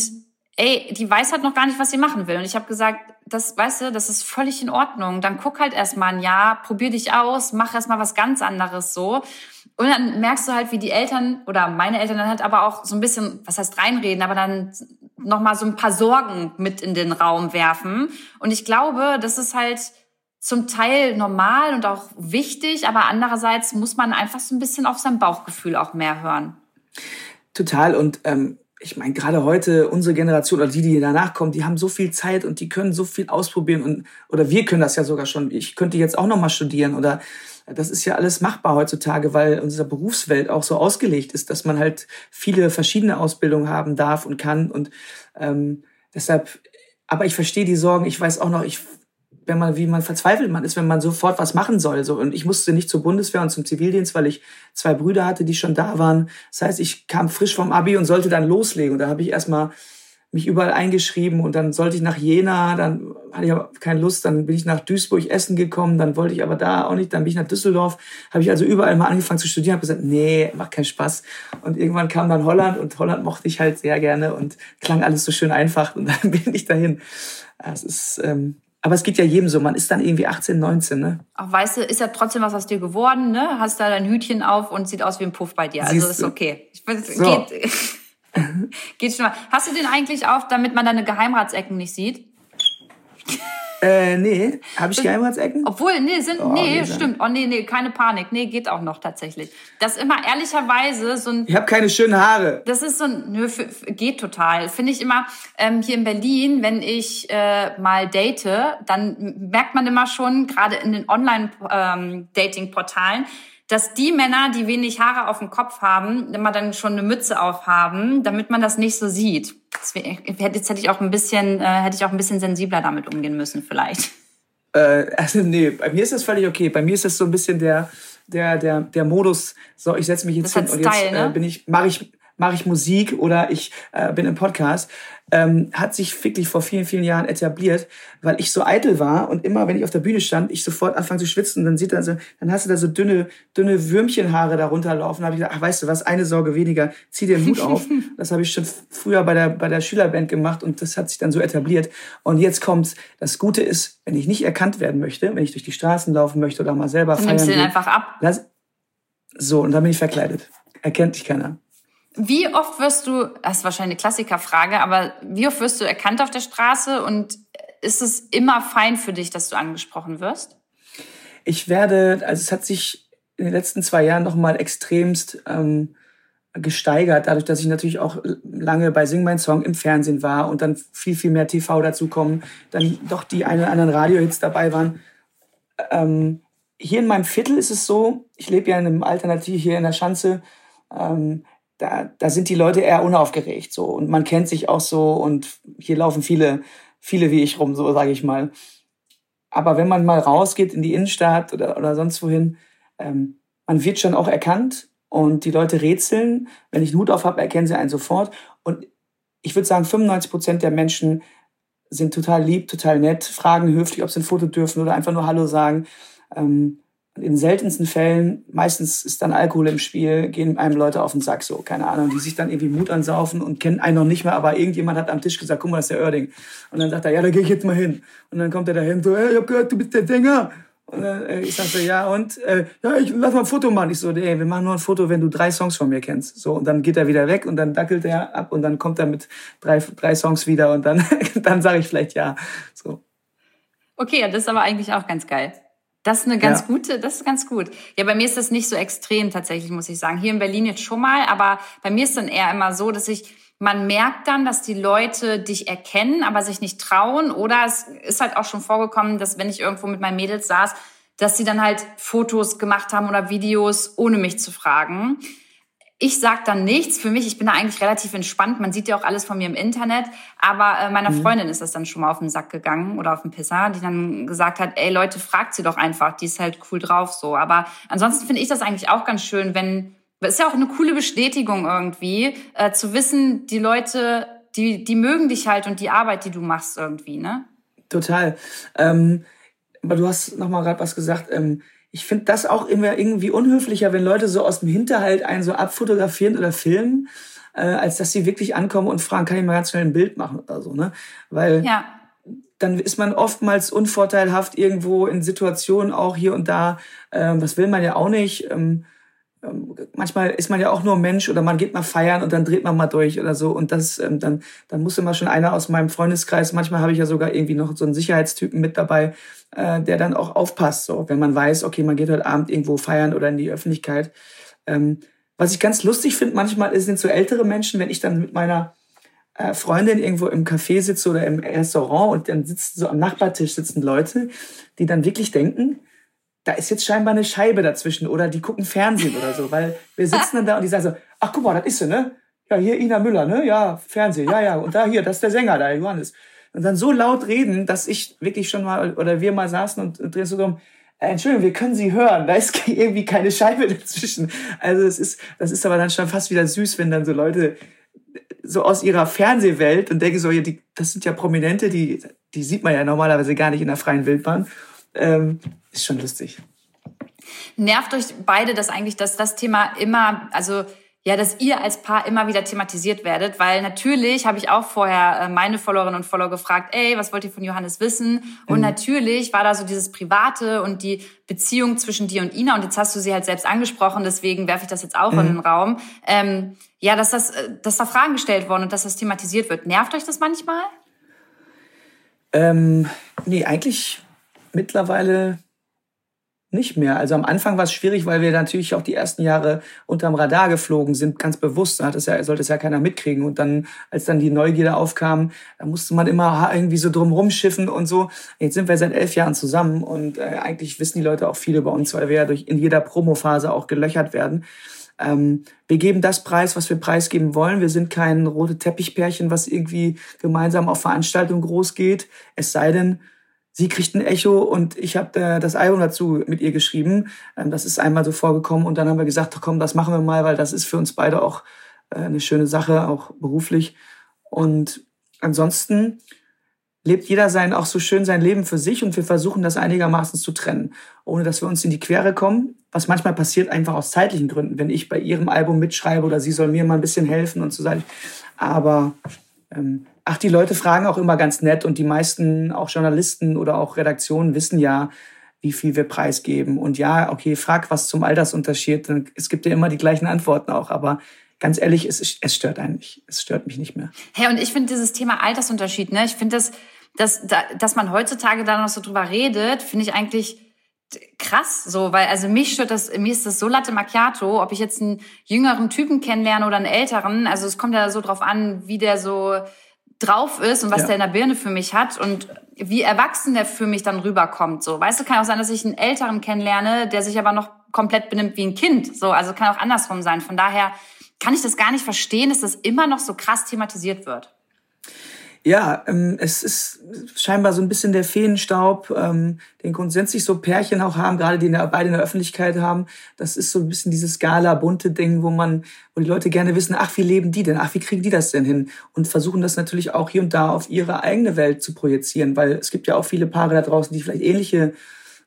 ey, die weiß halt noch gar nicht, was sie machen will. Und ich habe gesagt, das, weißt du, das ist völlig in Ordnung. Dann guck halt erstmal ein Jahr, probier dich aus, mach erstmal was ganz anderes so. Und dann merkst du halt, wie die Eltern oder meine Eltern dann halt aber auch so ein bisschen, was heißt reinreden, aber dann nochmal so ein paar Sorgen mit in den Raum werfen. Und ich glaube, das ist halt zum Teil normal und auch wichtig, aber andererseits muss man einfach so ein bisschen auf sein Bauchgefühl auch mehr hören. Total. Und ähm, ich meine, gerade heute, unsere Generation oder die, die danach kommen, die haben so viel Zeit und die können so viel ausprobieren und, oder wir können das ja sogar schon. Ich könnte jetzt auch nochmal studieren oder das ist ja alles machbar heutzutage, weil unsere Berufswelt auch so ausgelegt ist, dass man halt viele verschiedene Ausbildungen haben darf und kann und ähm, deshalb, aber ich verstehe die Sorgen. Ich weiß auch noch, ich wenn man, wie man verzweifelt man ist, wenn man sofort was machen soll. So. Und ich musste nicht zur Bundeswehr und zum Zivildienst, weil ich zwei Brüder hatte, die schon da waren. Das heißt, ich kam frisch vom Abi und sollte dann loslegen. Und da habe ich erstmal mich überall eingeschrieben und dann sollte ich nach Jena, dann hatte ich aber keine Lust, dann bin ich nach Duisburg essen gekommen, dann wollte ich aber da auch nicht, dann bin ich nach Düsseldorf, habe ich also überall mal angefangen zu studieren, habe gesagt, nee, macht keinen Spaß. Und irgendwann kam dann Holland und Holland mochte ich halt sehr gerne und klang alles so schön einfach und dann bin ich dahin. Es ist ähm, aber es geht ja jedem so. Man ist dann irgendwie 18, 19, ne? Ach, weißt du, ist ja trotzdem was aus dir geworden, ne? Hast da dein Hütchen auf und sieht aus wie ein Puff bei dir. Also ist okay. Ich, so. Geht, geht schon mal. Hast du den eigentlich auf, damit man deine Geheimratsecken nicht sieht? Äh, nee. Habe ich Geheimratsecken? Obwohl, nee, sind, oh, nee, stimmt. Oh, nee, nee, keine Panik. Nee, geht auch noch tatsächlich. Das ist immer ehrlicherweise so ein... Ich habe keine schönen Haare. Das ist so ein... Nö, geht total. Finde ich immer, ähm, hier in Berlin, wenn ich äh, mal date, dann merkt man immer schon, gerade in den Online-Dating-Portalen, ähm, dass die Männer, die wenig Haare auf dem Kopf haben, immer dann schon eine Mütze aufhaben, damit man das nicht so sieht. Jetzt hätte ich auch ein bisschen, äh, hätte ich auch ein bisschen sensibler damit umgehen müssen, vielleicht. Äh, also nee, bei mir ist das völlig okay. Bei mir ist das so ein bisschen der, der, der, der Modus, so ich setze mich jetzt hin und jetzt ne? äh, bin ich, mache ich, mache ich Musik oder ich äh, bin im Podcast, ähm, hat sich wirklich vor vielen, vielen Jahren etabliert, weil ich so eitel war und immer, wenn ich auf der Bühne stand, ich sofort anfange zu schwitzen und dann sieht er so, dann hast du da so dünne, dünne Würmchenhaare da runterlaufen. Da habe ich gesagt, ach, weißt du was, eine Sorge weniger, zieh dir den Hut auf. das habe ich schon früher bei der, bei der Schülerband gemacht und das hat sich dann so etabliert. Und jetzt kommt, das Gute ist, wenn ich nicht erkannt werden möchte, wenn ich durch die Straßen laufen möchte oder mal selber dann feiern nimmst du den einfach ab. Lass, so, und dann bin ich verkleidet. Erkennt dich keiner. Wie oft wirst du, das ist wahrscheinlich eine Klassikerfrage, aber wie oft wirst du erkannt auf der Straße und ist es immer fein für dich, dass du angesprochen wirst? Ich werde, also es hat sich in den letzten zwei Jahren noch mal extremst ähm, gesteigert, dadurch, dass ich natürlich auch lange bei Sing Mein Song im Fernsehen war und dann viel, viel mehr TV dazu kommen, dann doch die einen oder anderen Radiohits dabei waren. Ähm, hier in meinem Viertel ist es so, ich lebe ja in einem Alternativ hier in der Schanze, ähm, da, da sind die Leute eher unaufgeregt so und man kennt sich auch so und hier laufen viele, viele wie ich rum, so sage ich mal. Aber wenn man mal rausgeht in die Innenstadt oder, oder sonst wohin, ähm, man wird schon auch erkannt und die Leute rätseln. Wenn ich einen Hut auf habe, erkennen sie einen sofort. Und ich würde sagen, 95 Prozent der Menschen sind total lieb, total nett, fragen höflich, ob sie ein Foto dürfen oder einfach nur Hallo sagen. Ähm, in seltensten Fällen, meistens ist dann Alkohol im Spiel, gehen einem Leute auf den Sack, so, keine Ahnung, die sich dann irgendwie Mut ansaufen und kennen einen noch nicht mehr, aber irgendjemand hat am Tisch gesagt, guck mal, das ist der Oerding. Und dann sagt er, ja, da gehe ich jetzt mal hin. Und dann kommt er dahin, so, hey, ich hab gehört, du bist der Sänger. Und dann, äh, ich sag so, ja, und, äh, ja, ich lass mal ein Foto machen. Ich so, ey, wir machen nur ein Foto, wenn du drei Songs von mir kennst. So, und dann geht er wieder weg und dann dackelt er ab und dann kommt er mit drei, drei Songs wieder und dann, dann sage ich vielleicht ja. So. Okay, das ist aber eigentlich auch ganz geil. Das ist eine ganz ja. gute, das ist ganz gut. Ja, bei mir ist das nicht so extrem tatsächlich, muss ich sagen. Hier in Berlin jetzt schon mal, aber bei mir ist dann eher immer so, dass ich, man merkt dann, dass die Leute dich erkennen, aber sich nicht trauen. Oder es ist halt auch schon vorgekommen, dass wenn ich irgendwo mit meinen Mädels saß, dass sie dann halt Fotos gemacht haben oder Videos, ohne mich zu fragen. Ich sag dann nichts. Für mich, ich bin da eigentlich relativ entspannt. Man sieht ja auch alles von mir im Internet. Aber äh, meiner mhm. Freundin ist das dann schon mal auf den Sack gegangen oder auf den Pisser, die dann gesagt hat, ey Leute, fragt sie doch einfach. Die ist halt cool drauf so. Aber ansonsten finde ich das eigentlich auch ganz schön, wenn, es ist ja auch eine coole Bestätigung irgendwie, äh, zu wissen, die Leute, die, die mögen dich halt und die Arbeit, die du machst irgendwie, ne? Total. Ähm, aber du hast noch mal gerade was gesagt. Ähm, ich finde das auch immer irgendwie unhöflicher, wenn Leute so aus dem Hinterhalt einen so abfotografieren oder filmen, äh, als dass sie wirklich ankommen und fragen, kann ich mal ganz schnell ein Bild machen oder so, ne? Weil ja. dann ist man oftmals unvorteilhaft irgendwo in Situationen auch hier und da. Ähm, das will man ja auch nicht. Ähm, manchmal ist man ja auch nur Mensch oder man geht mal feiern und dann dreht man mal durch oder so. Und das ähm, dann dann muss immer schon einer aus meinem Freundeskreis manchmal habe ich ja sogar irgendwie noch so einen Sicherheitstypen mit dabei äh, der dann auch aufpasst so wenn man weiß okay man geht heute Abend irgendwo feiern oder in die Öffentlichkeit. Ähm, was ich ganz lustig finde manchmal sind so ältere Menschen wenn ich dann mit meiner äh, Freundin irgendwo im Café sitze oder im Restaurant und dann sitzen so am Nachbartisch sitzen Leute die dann wirklich denken da ist jetzt scheinbar eine Scheibe dazwischen oder die gucken Fernsehen oder so, weil wir sitzen dann da und die sagen so, ach guck mal, das ist sie, ne? Ja, hier Ina Müller, ne? Ja, Fernsehen, ja, ja. Und da hier, das ist der Sänger da, Johannes. Und dann so laut reden, dass ich wirklich schon mal, oder wir mal saßen und drehen so um, äh, Entschuldigung, wir können Sie hören, da ist irgendwie keine Scheibe dazwischen. Also es ist, das ist aber dann schon fast wieder süß, wenn dann so Leute so aus ihrer Fernsehwelt und denken so, ja, die, das sind ja Prominente, die, die sieht man ja normalerweise gar nicht in der freien Wildbahn. Ähm, ist schon lustig. Nervt euch beide das eigentlich, dass das Thema immer, also ja, dass ihr als Paar immer wieder thematisiert werdet, weil natürlich habe ich auch vorher äh, meine Followerinnen und Follower gefragt, ey, was wollt ihr von Johannes wissen? Und mhm. natürlich war da so dieses Private und die Beziehung zwischen dir und Ina und jetzt hast du sie halt selbst angesprochen, deswegen werfe ich das jetzt auch mhm. in den Raum. Ähm, ja, dass das, äh, dass da Fragen gestellt wurden und dass das thematisiert wird. Nervt euch das manchmal? Ähm, nee, eigentlich mittlerweile nicht mehr. Also am Anfang war es schwierig, weil wir natürlich auch die ersten Jahre unterm Radar geflogen sind, ganz bewusst. Da hat es ja, sollte es ja keiner mitkriegen. Und dann, als dann die Neugierde aufkam, da musste man immer irgendwie so drum rumschiffen und so. Jetzt sind wir seit elf Jahren zusammen und äh, eigentlich wissen die Leute auch viel über uns, weil wir ja durch in jeder Promophase auch gelöchert werden. Ähm, wir geben das Preis, was wir preisgeben wollen. Wir sind kein rote Teppichpärchen, was irgendwie gemeinsam auf Veranstaltungen groß geht. Es sei denn, sie kriegt ein Echo und ich habe äh, das Album dazu mit ihr geschrieben. Ähm, das ist einmal so vorgekommen und dann haben wir gesagt, komm, das machen wir mal, weil das ist für uns beide auch äh, eine schöne Sache, auch beruflich. Und ansonsten lebt jeder sein, auch so schön sein Leben für sich und wir versuchen das einigermaßen zu trennen, ohne dass wir uns in die Quere kommen, was manchmal passiert einfach aus zeitlichen Gründen, wenn ich bei ihrem Album mitschreibe oder sie soll mir mal ein bisschen helfen und so ich. Aber ähm, Ach, die Leute fragen auch immer ganz nett und die meisten, auch Journalisten oder auch Redaktionen, wissen ja, wie viel wir preisgeben. Und ja, okay, frag was zum Altersunterschied. Es gibt ja immer die gleichen Antworten auch, aber ganz ehrlich, es, es stört einen nicht. Es stört mich nicht mehr. Hey, und ich finde dieses Thema Altersunterschied, ne, ich finde das, dass, dass man heutzutage da noch so drüber redet, finde ich eigentlich krass, so, weil also mich stört das, mir ist das so Latte Macchiato, ob ich jetzt einen jüngeren Typen kennenlerne oder einen älteren. Also es kommt ja so drauf an, wie der so drauf ist und was ja. der in der Birne für mich hat und wie erwachsen der für mich dann rüberkommt. So, weißt du, kann auch sein, dass ich einen Älteren kennenlerne, der sich aber noch komplett benimmt wie ein Kind. So, also kann auch andersrum sein. Von daher kann ich das gar nicht verstehen, dass das immer noch so krass thematisiert wird. Ja, ähm, es ist scheinbar so ein bisschen der Feenstaub, ähm, den grundsätzlich so Pärchen auch haben, gerade die in der, beide in der Öffentlichkeit haben. Das ist so ein bisschen dieses Skala, bunte Ding, wo man, wo die Leute gerne wissen, ach, wie leben die denn? Ach, wie kriegen die das denn hin? Und versuchen das natürlich auch hier und da auf ihre eigene Welt zu projizieren, weil es gibt ja auch viele Paare da draußen, die vielleicht ähnliche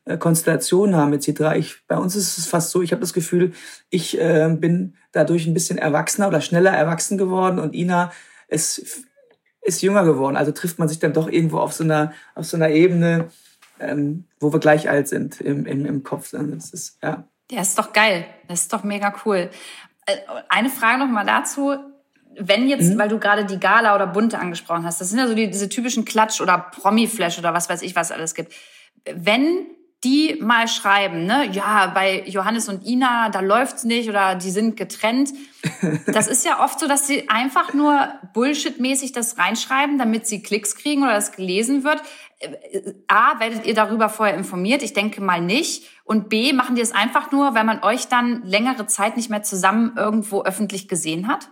äh, Konstellationen haben etc. Ich, bei uns ist es fast so, ich habe das Gefühl, ich äh, bin dadurch ein bisschen erwachsener oder schneller erwachsen geworden und Ina ist ist jünger geworden. Also trifft man sich dann doch irgendwo auf so einer, auf so einer Ebene, ähm, wo wir gleich alt sind im, im, im Kopf. Das ist, ja. Ja, ist doch geil. Das ist doch mega cool. Äh, eine Frage noch mal dazu. Wenn jetzt, mhm. weil du gerade die Gala oder Bunte angesprochen hast, das sind ja so die, diese typischen Klatsch- oder Promi-Flash oder was weiß ich, was alles gibt. Wenn die mal schreiben, ne, ja, bei Johannes und Ina, da läuft's nicht oder die sind getrennt. Das ist ja oft so, dass sie einfach nur Bullshit-mäßig das reinschreiben, damit sie Klicks kriegen oder das gelesen wird. A, werdet ihr darüber vorher informiert? Ich denke mal nicht. Und B, machen die es einfach nur, weil man euch dann längere Zeit nicht mehr zusammen irgendwo öffentlich gesehen hat?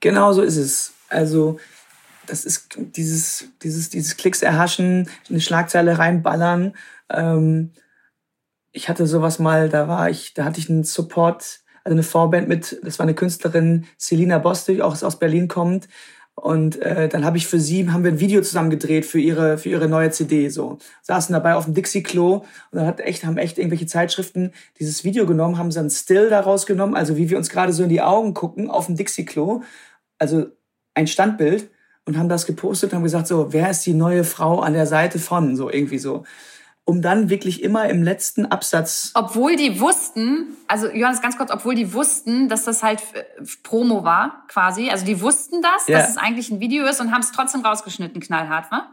Genau so ist es. Also, das ist dieses, dieses, dieses Klicks erhaschen, eine Schlagzeile reinballern ähm, ich hatte sowas mal, da war ich, da hatte ich einen Support, also eine Vorband mit, das war eine Künstlerin, Selina Bostic, auch aus Berlin kommt. Und äh, dann habe ich für sie, haben wir ein Video zusammen gedreht für ihre, für ihre neue CD. So saßen dabei auf dem Dixie-Klo und dann hat echt, haben echt irgendwelche Zeitschriften dieses Video genommen, haben dann Still daraus genommen, also wie wir uns gerade so in die Augen gucken auf dem Dixie-Klo, also ein Standbild und haben das gepostet und haben gesagt, so, wer ist die neue Frau an der Seite von? So irgendwie so um dann wirklich immer im letzten Absatz. Obwohl die wussten, also Johannes, ganz kurz, obwohl die wussten, dass das halt äh, Promo war, quasi. Also die wussten das, ja. dass es eigentlich ein Video ist und haben es trotzdem rausgeschnitten, knallhart, wa?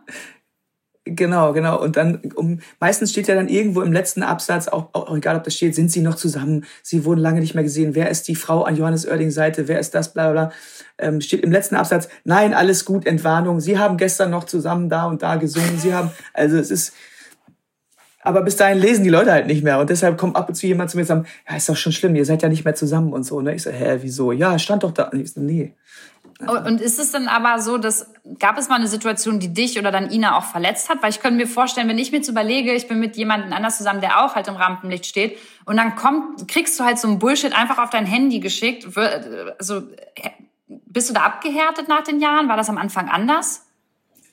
Genau, genau. Und dann, um, meistens steht ja dann irgendwo im letzten Absatz, auch, auch egal ob das steht, sind sie noch zusammen, sie wurden lange nicht mehr gesehen, wer ist die Frau an Johannes Oerding Seite, wer ist das, bla bla. Ähm, steht im letzten Absatz, nein, alles gut, Entwarnung, sie haben gestern noch zusammen da und da gesungen, sie haben, also es ist, aber bis dahin lesen die Leute halt nicht mehr. Und deshalb kommt ab und zu jemand zu mir und sagt, ja, ist doch schon schlimm, ihr seid ja nicht mehr zusammen und so. Ne? Ich so, hä, wieso? Ja, stand doch da. Und ich so, nee. Und ist es dann aber so, dass gab es mal eine Situation, die dich oder dann Ina auch verletzt hat? Weil ich könnte mir vorstellen, wenn ich mir jetzt überlege, ich bin mit jemandem anders zusammen, der auch halt im Rampenlicht steht, und dann kommt, kriegst du halt so ein Bullshit einfach auf dein Handy geschickt. Also, bist du da abgehärtet nach den Jahren? War das am Anfang anders?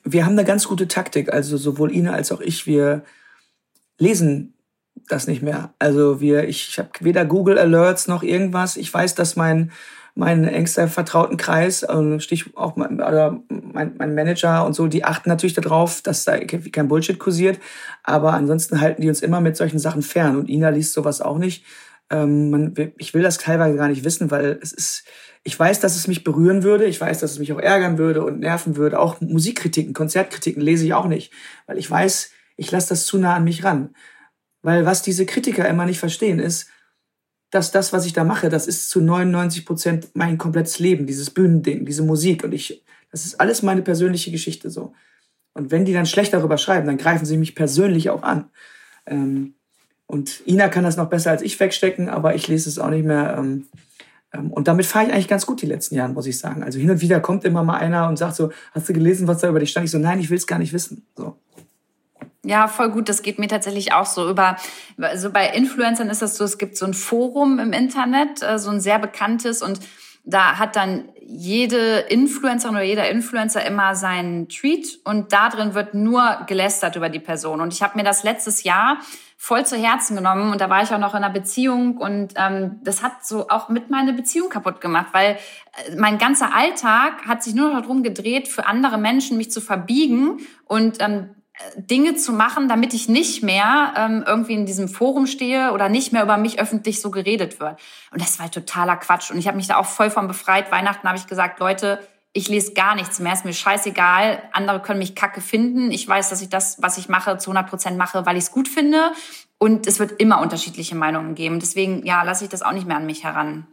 Wir haben eine ganz gute Taktik. Also sowohl Ina als auch ich, wir lesen das nicht mehr. Also wir, ich, ich habe weder Google Alerts noch irgendwas. Ich weiß, dass mein mein engster Vertrautenkreis, also Stich auch mein, oder mein, mein Manager und so, die achten natürlich darauf, dass da kein Bullshit kursiert. Aber ansonsten halten die uns immer mit solchen Sachen fern. Und Ina liest sowas auch nicht. Ähm, man, ich will das teilweise gar nicht wissen, weil es ist, ich weiß, dass es mich berühren würde. Ich weiß, dass es mich auch ärgern würde und nerven würde. Auch Musikkritiken, Konzertkritiken lese ich auch nicht, weil ich weiß, ich lasse das zu nah an mich ran. Weil was diese Kritiker immer nicht verstehen, ist, dass das, was ich da mache, das ist zu 99 Prozent mein komplettes Leben, dieses Bühnending, diese Musik. Und ich, das ist alles meine persönliche Geschichte so. Und wenn die dann schlecht darüber schreiben, dann greifen sie mich persönlich auch an. Ähm, und Ina kann das noch besser als ich wegstecken, aber ich lese es auch nicht mehr. Ähm, ähm, und damit fahre ich eigentlich ganz gut die letzten Jahre, muss ich sagen. Also hin und wieder kommt immer mal einer und sagt so, hast du gelesen, was da über dich stand? Ich so, nein, ich will es gar nicht wissen. So. Ja, voll gut. Das geht mir tatsächlich auch so. Über, also bei Influencern ist das so, es gibt so ein Forum im Internet, äh, so ein sehr bekanntes und da hat dann jede Influencerin oder jeder Influencer immer seinen Tweet und da drin wird nur gelästert über die Person. Und ich habe mir das letztes Jahr voll zu Herzen genommen und da war ich auch noch in einer Beziehung und ähm, das hat so auch mit meiner Beziehung kaputt gemacht, weil äh, mein ganzer Alltag hat sich nur noch darum gedreht, für andere Menschen mich zu verbiegen und ähm, Dinge zu machen, damit ich nicht mehr ähm, irgendwie in diesem Forum stehe oder nicht mehr über mich öffentlich so geredet wird. Und das war totaler Quatsch. Und ich habe mich da auch voll von befreit. Weihnachten habe ich gesagt, Leute, ich lese gar nichts mehr, ist mir scheißegal. Andere können mich kacke finden. Ich weiß, dass ich das, was ich mache, zu 100 Prozent mache, weil ich es gut finde. Und es wird immer unterschiedliche Meinungen geben. Deswegen, ja, lasse ich das auch nicht mehr an mich heran.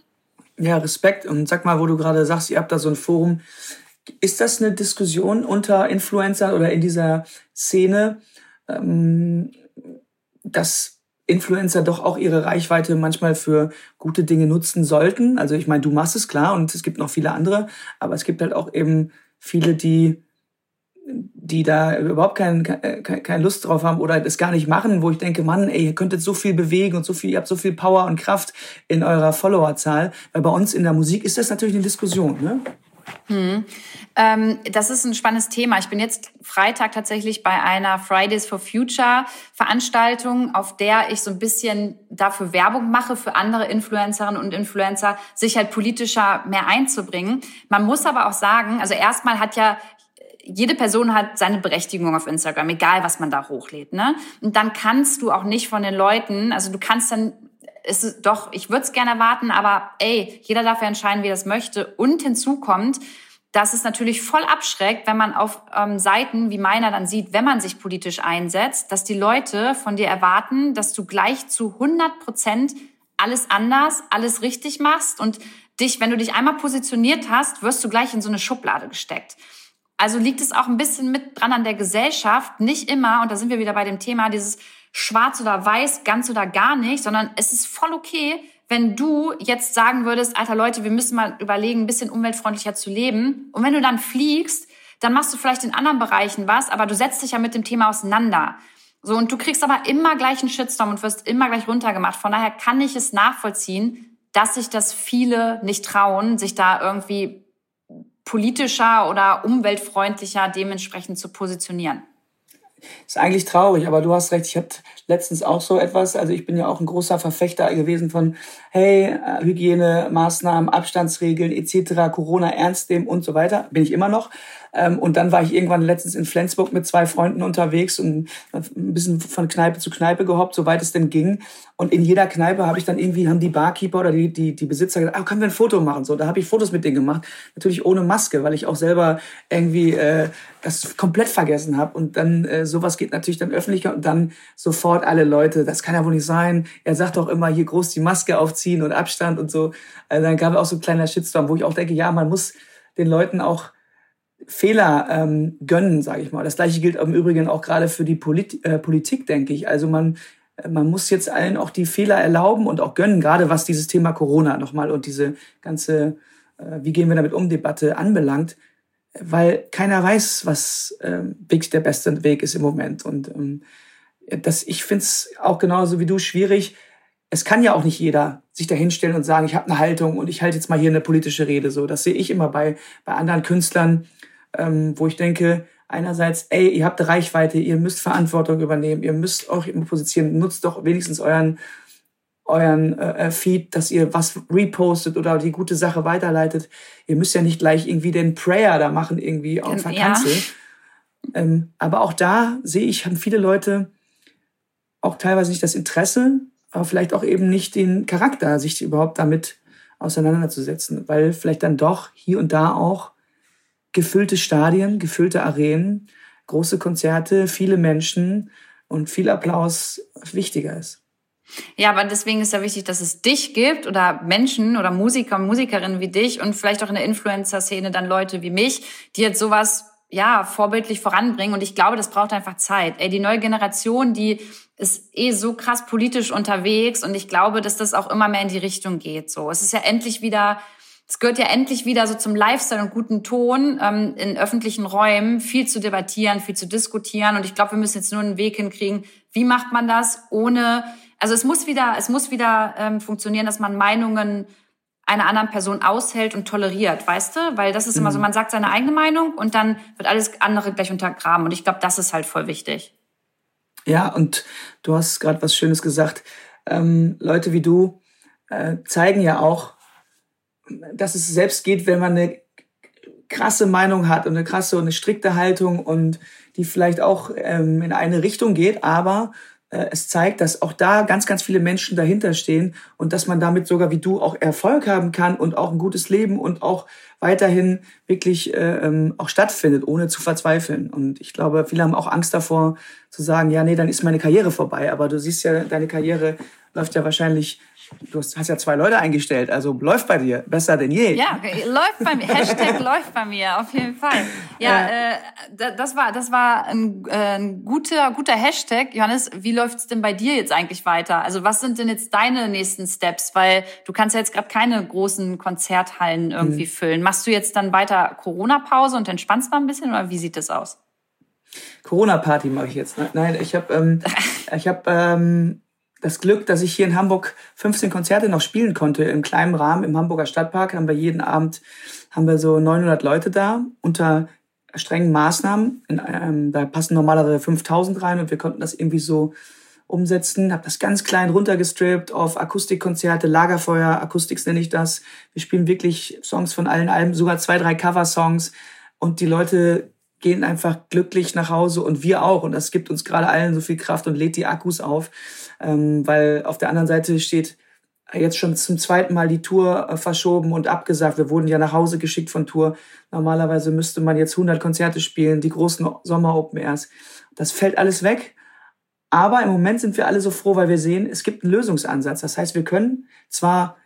Ja, Respekt. Und sag mal, wo du gerade sagst, ihr habt da so ein Forum. Ist das eine Diskussion unter Influencern oder in dieser Szene, ähm, dass Influencer doch auch ihre Reichweite manchmal für gute Dinge nutzen sollten? Also ich meine, du machst es klar und es gibt noch viele andere, aber es gibt halt auch eben viele, die die da überhaupt keine kein, kein Lust drauf haben oder das gar nicht machen, wo ich denke, Mann, ey, ihr könntet so viel bewegen und so viel, ihr habt so viel Power und Kraft in eurer Followerzahl. Weil bei uns in der Musik ist das natürlich eine Diskussion, ne? Hm. Ähm, das ist ein spannendes Thema. Ich bin jetzt Freitag tatsächlich bei einer Fridays for Future Veranstaltung, auf der ich so ein bisschen dafür Werbung mache für andere Influencerinnen und Influencer, sich halt politischer mehr einzubringen. Man muss aber auch sagen, also erstmal hat ja jede Person hat seine Berechtigung auf Instagram, egal was man da hochlädt. Ne? Und dann kannst du auch nicht von den Leuten, also du kannst dann ist doch, ich würde es gerne erwarten, aber ey, jeder darf ja entscheiden, wie er das möchte. Und hinzu kommt, dass es natürlich voll abschreckt, wenn man auf ähm, Seiten wie meiner dann sieht, wenn man sich politisch einsetzt, dass die Leute von dir erwarten, dass du gleich zu 100 Prozent alles anders, alles richtig machst und dich, wenn du dich einmal positioniert hast, wirst du gleich in so eine Schublade gesteckt. Also liegt es auch ein bisschen mit dran an der Gesellschaft, nicht immer, und da sind wir wieder bei dem Thema, dieses schwarz oder weiß, ganz oder gar nicht, sondern es ist voll okay, wenn du jetzt sagen würdest, alter Leute, wir müssen mal überlegen, ein bisschen umweltfreundlicher zu leben. Und wenn du dann fliegst, dann machst du vielleicht in anderen Bereichen was, aber du setzt dich ja mit dem Thema auseinander. So, und du kriegst aber immer gleich einen Shitstorm und wirst immer gleich runtergemacht. Von daher kann ich es nachvollziehen, dass sich das viele nicht trauen, sich da irgendwie politischer oder umweltfreundlicher dementsprechend zu positionieren. Ist eigentlich traurig, aber du hast recht. Ich hatte letztens auch so etwas. Also ich bin ja auch ein großer Verfechter gewesen von, hey, äh, Hygienemaßnahmen, Abstandsregeln etc., Corona ernst nehmen und so weiter. Bin ich immer noch. Ähm, und dann war ich irgendwann letztens in Flensburg mit zwei Freunden unterwegs und ein bisschen von Kneipe zu Kneipe gehoppt, soweit es denn ging. Und in jeder Kneipe habe ich dann irgendwie, haben die Barkeeper oder die, die, die Besitzer gesagt, ah, können wir ein Foto machen? So, da habe ich Fotos mit denen gemacht. Natürlich ohne Maske, weil ich auch selber irgendwie äh, das komplett vergessen habe. Und dann äh, sowas geht natürlich dann öffentlich und dann sofort alle Leute, das kann ja wohl nicht sein. Er sagt doch immer, hier groß die Maske aufziehen und Abstand und so. Also dann gab es auch so ein kleiner Shitstorm, wo ich auch denke, ja, man muss den Leuten auch Fehler ähm, gönnen, sage ich mal. Das gleiche gilt im Übrigen auch gerade für die Polit äh, Politik, denke ich. Also man, äh, man muss jetzt allen auch die Fehler erlauben und auch gönnen, gerade was dieses Thema Corona nochmal und diese ganze, äh, wie gehen wir damit um, Debatte anbelangt, weil keiner weiß, was äh, wirklich der beste Weg ist im Moment. Und ähm, das, ich finde es auch genauso wie du schwierig. Es kann ja auch nicht jeder sich da hinstellen und sagen, ich habe eine Haltung und ich halte jetzt mal hier eine politische Rede. So, das sehe ich immer bei, bei anderen Künstlern ähm, wo ich denke, einerseits, ey, ihr habt Reichweite, ihr müsst Verantwortung übernehmen, ihr müsst euch immer positionieren, nutzt doch wenigstens euren euren äh, Feed, dass ihr was repostet oder die gute Sache weiterleitet. Ihr müsst ja nicht gleich irgendwie den Prayer da machen, irgendwie auf der Kanzel. Ja. Ähm, aber auch da sehe ich, haben viele Leute auch teilweise nicht das Interesse, aber vielleicht auch eben nicht den Charakter, sich überhaupt damit auseinanderzusetzen, weil vielleicht dann doch hier und da auch gefüllte Stadien, gefüllte Arenen, große Konzerte, viele Menschen und viel Applaus wichtiger ist. Ja, aber deswegen ist ja wichtig, dass es dich gibt oder Menschen oder Musiker und Musikerinnen wie dich und vielleicht auch in der Influencer-Szene dann Leute wie mich, die jetzt sowas ja vorbildlich voranbringen. Und ich glaube, das braucht einfach Zeit. Ey, die neue Generation, die ist eh so krass politisch unterwegs und ich glaube, dass das auch immer mehr in die Richtung geht. So, es ist ja endlich wieder es gehört ja endlich wieder so zum Lifestyle und guten Ton, ähm, in öffentlichen Räumen viel zu debattieren, viel zu diskutieren. Und ich glaube, wir müssen jetzt nur einen Weg hinkriegen, wie macht man das ohne, also es muss wieder, es muss wieder ähm, funktionieren, dass man Meinungen einer anderen Person aushält und toleriert, weißt du? Weil das ist immer so, mhm. man sagt seine eigene Meinung und dann wird alles andere gleich untergraben. Und ich glaube, das ist halt voll wichtig. Ja, und du hast gerade was Schönes gesagt. Ähm, Leute wie du äh, zeigen ja auch, dass es selbst geht, wenn man eine krasse Meinung hat und eine krasse und eine strikte Haltung und die vielleicht auch ähm, in eine Richtung geht, aber äh, es zeigt, dass auch da ganz, ganz viele Menschen dahinter stehen und dass man damit sogar wie du auch Erfolg haben kann und auch ein gutes Leben und auch weiterhin wirklich äh, ähm, auch stattfindet, ohne zu verzweifeln. Und ich glaube, viele haben auch Angst davor zu sagen, ja, nee, dann ist meine Karriere vorbei. Aber du siehst ja, deine Karriere läuft ja wahrscheinlich Du hast, ja zwei Leute eingestellt, also läuft bei dir besser denn je. Ja, läuft bei mir. Hashtag läuft bei mir, auf jeden Fall. Ja. Äh, das war, das war ein, äh, ein guter, guter Hashtag. Johannes, wie läuft's denn bei dir jetzt eigentlich weiter? Also was sind denn jetzt deine nächsten Steps? Weil du kannst ja jetzt gerade keine großen Konzerthallen irgendwie mhm. füllen. Machst du jetzt dann weiter Corona-Pause und entspannst mal ein bisschen oder wie sieht das aus? Corona-Party mache ich jetzt. Ne? Nein, ich habe ähm, ich hab, ähm, das Glück, dass ich hier in Hamburg 15 Konzerte noch spielen konnte im kleinen Rahmen im Hamburger Stadtpark. Haben wir jeden Abend haben wir so 900 Leute da unter strengen Maßnahmen. In, ähm, da passen normalerweise 5000 rein und wir konnten das irgendwie so umsetzen. Habe das ganz klein runtergestrippt auf Akustikkonzerte, Lagerfeuer, Akustiks nenne ich das. Wir spielen wirklich Songs von allen Alben, sogar zwei, drei Cover-Songs und die Leute gehen einfach glücklich nach Hause und wir auch. Und das gibt uns gerade allen so viel Kraft und lädt die Akkus auf, ähm, weil auf der anderen Seite steht jetzt schon zum zweiten Mal die Tour äh, verschoben und abgesagt. Wir wurden ja nach Hause geschickt von Tour. Normalerweise müsste man jetzt 100 Konzerte spielen, die großen Sommer-Open Airs. Das fällt alles weg. Aber im Moment sind wir alle so froh, weil wir sehen, es gibt einen Lösungsansatz. Das heißt, wir können zwar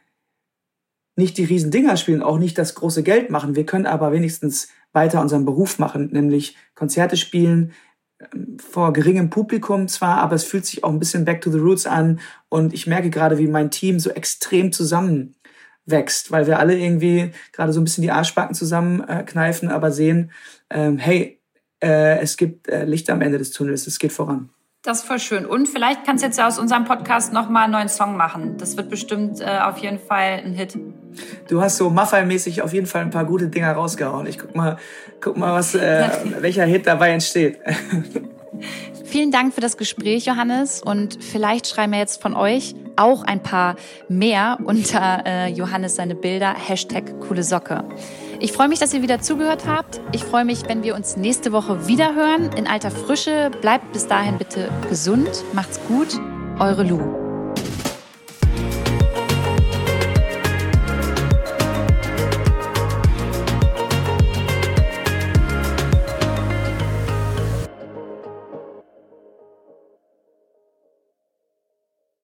nicht die riesen Dinger spielen, auch nicht das große Geld machen. Wir können aber wenigstens weiter unseren Beruf machen, nämlich Konzerte spielen, vor geringem Publikum zwar, aber es fühlt sich auch ein bisschen back to the roots an und ich merke gerade, wie mein Team so extrem zusammenwächst, weil wir alle irgendwie gerade so ein bisschen die Arschbacken zusammenkneifen, aber sehen, ähm, hey, äh, es gibt äh, Licht am Ende des Tunnels, es geht voran. Das ist voll schön. Und vielleicht kannst du jetzt aus unserem Podcast nochmal einen neuen Song machen. Das wird bestimmt äh, auf jeden Fall ein Hit. Du hast so Maffei-mäßig auf jeden Fall ein paar gute Dinger rausgehauen. Ich guck mal, guck mal was, äh, welcher Hit dabei entsteht. Vielen Dank für das Gespräch, Johannes. Und vielleicht schreiben wir jetzt von euch auch ein paar mehr unter äh, Johannes seine Bilder. Hashtag coole Socke. Ich freue mich, dass ihr wieder zugehört habt. Ich freue mich, wenn wir uns nächste Woche wieder hören in alter Frische. Bleibt bis dahin bitte gesund. Macht's gut. Eure Lu.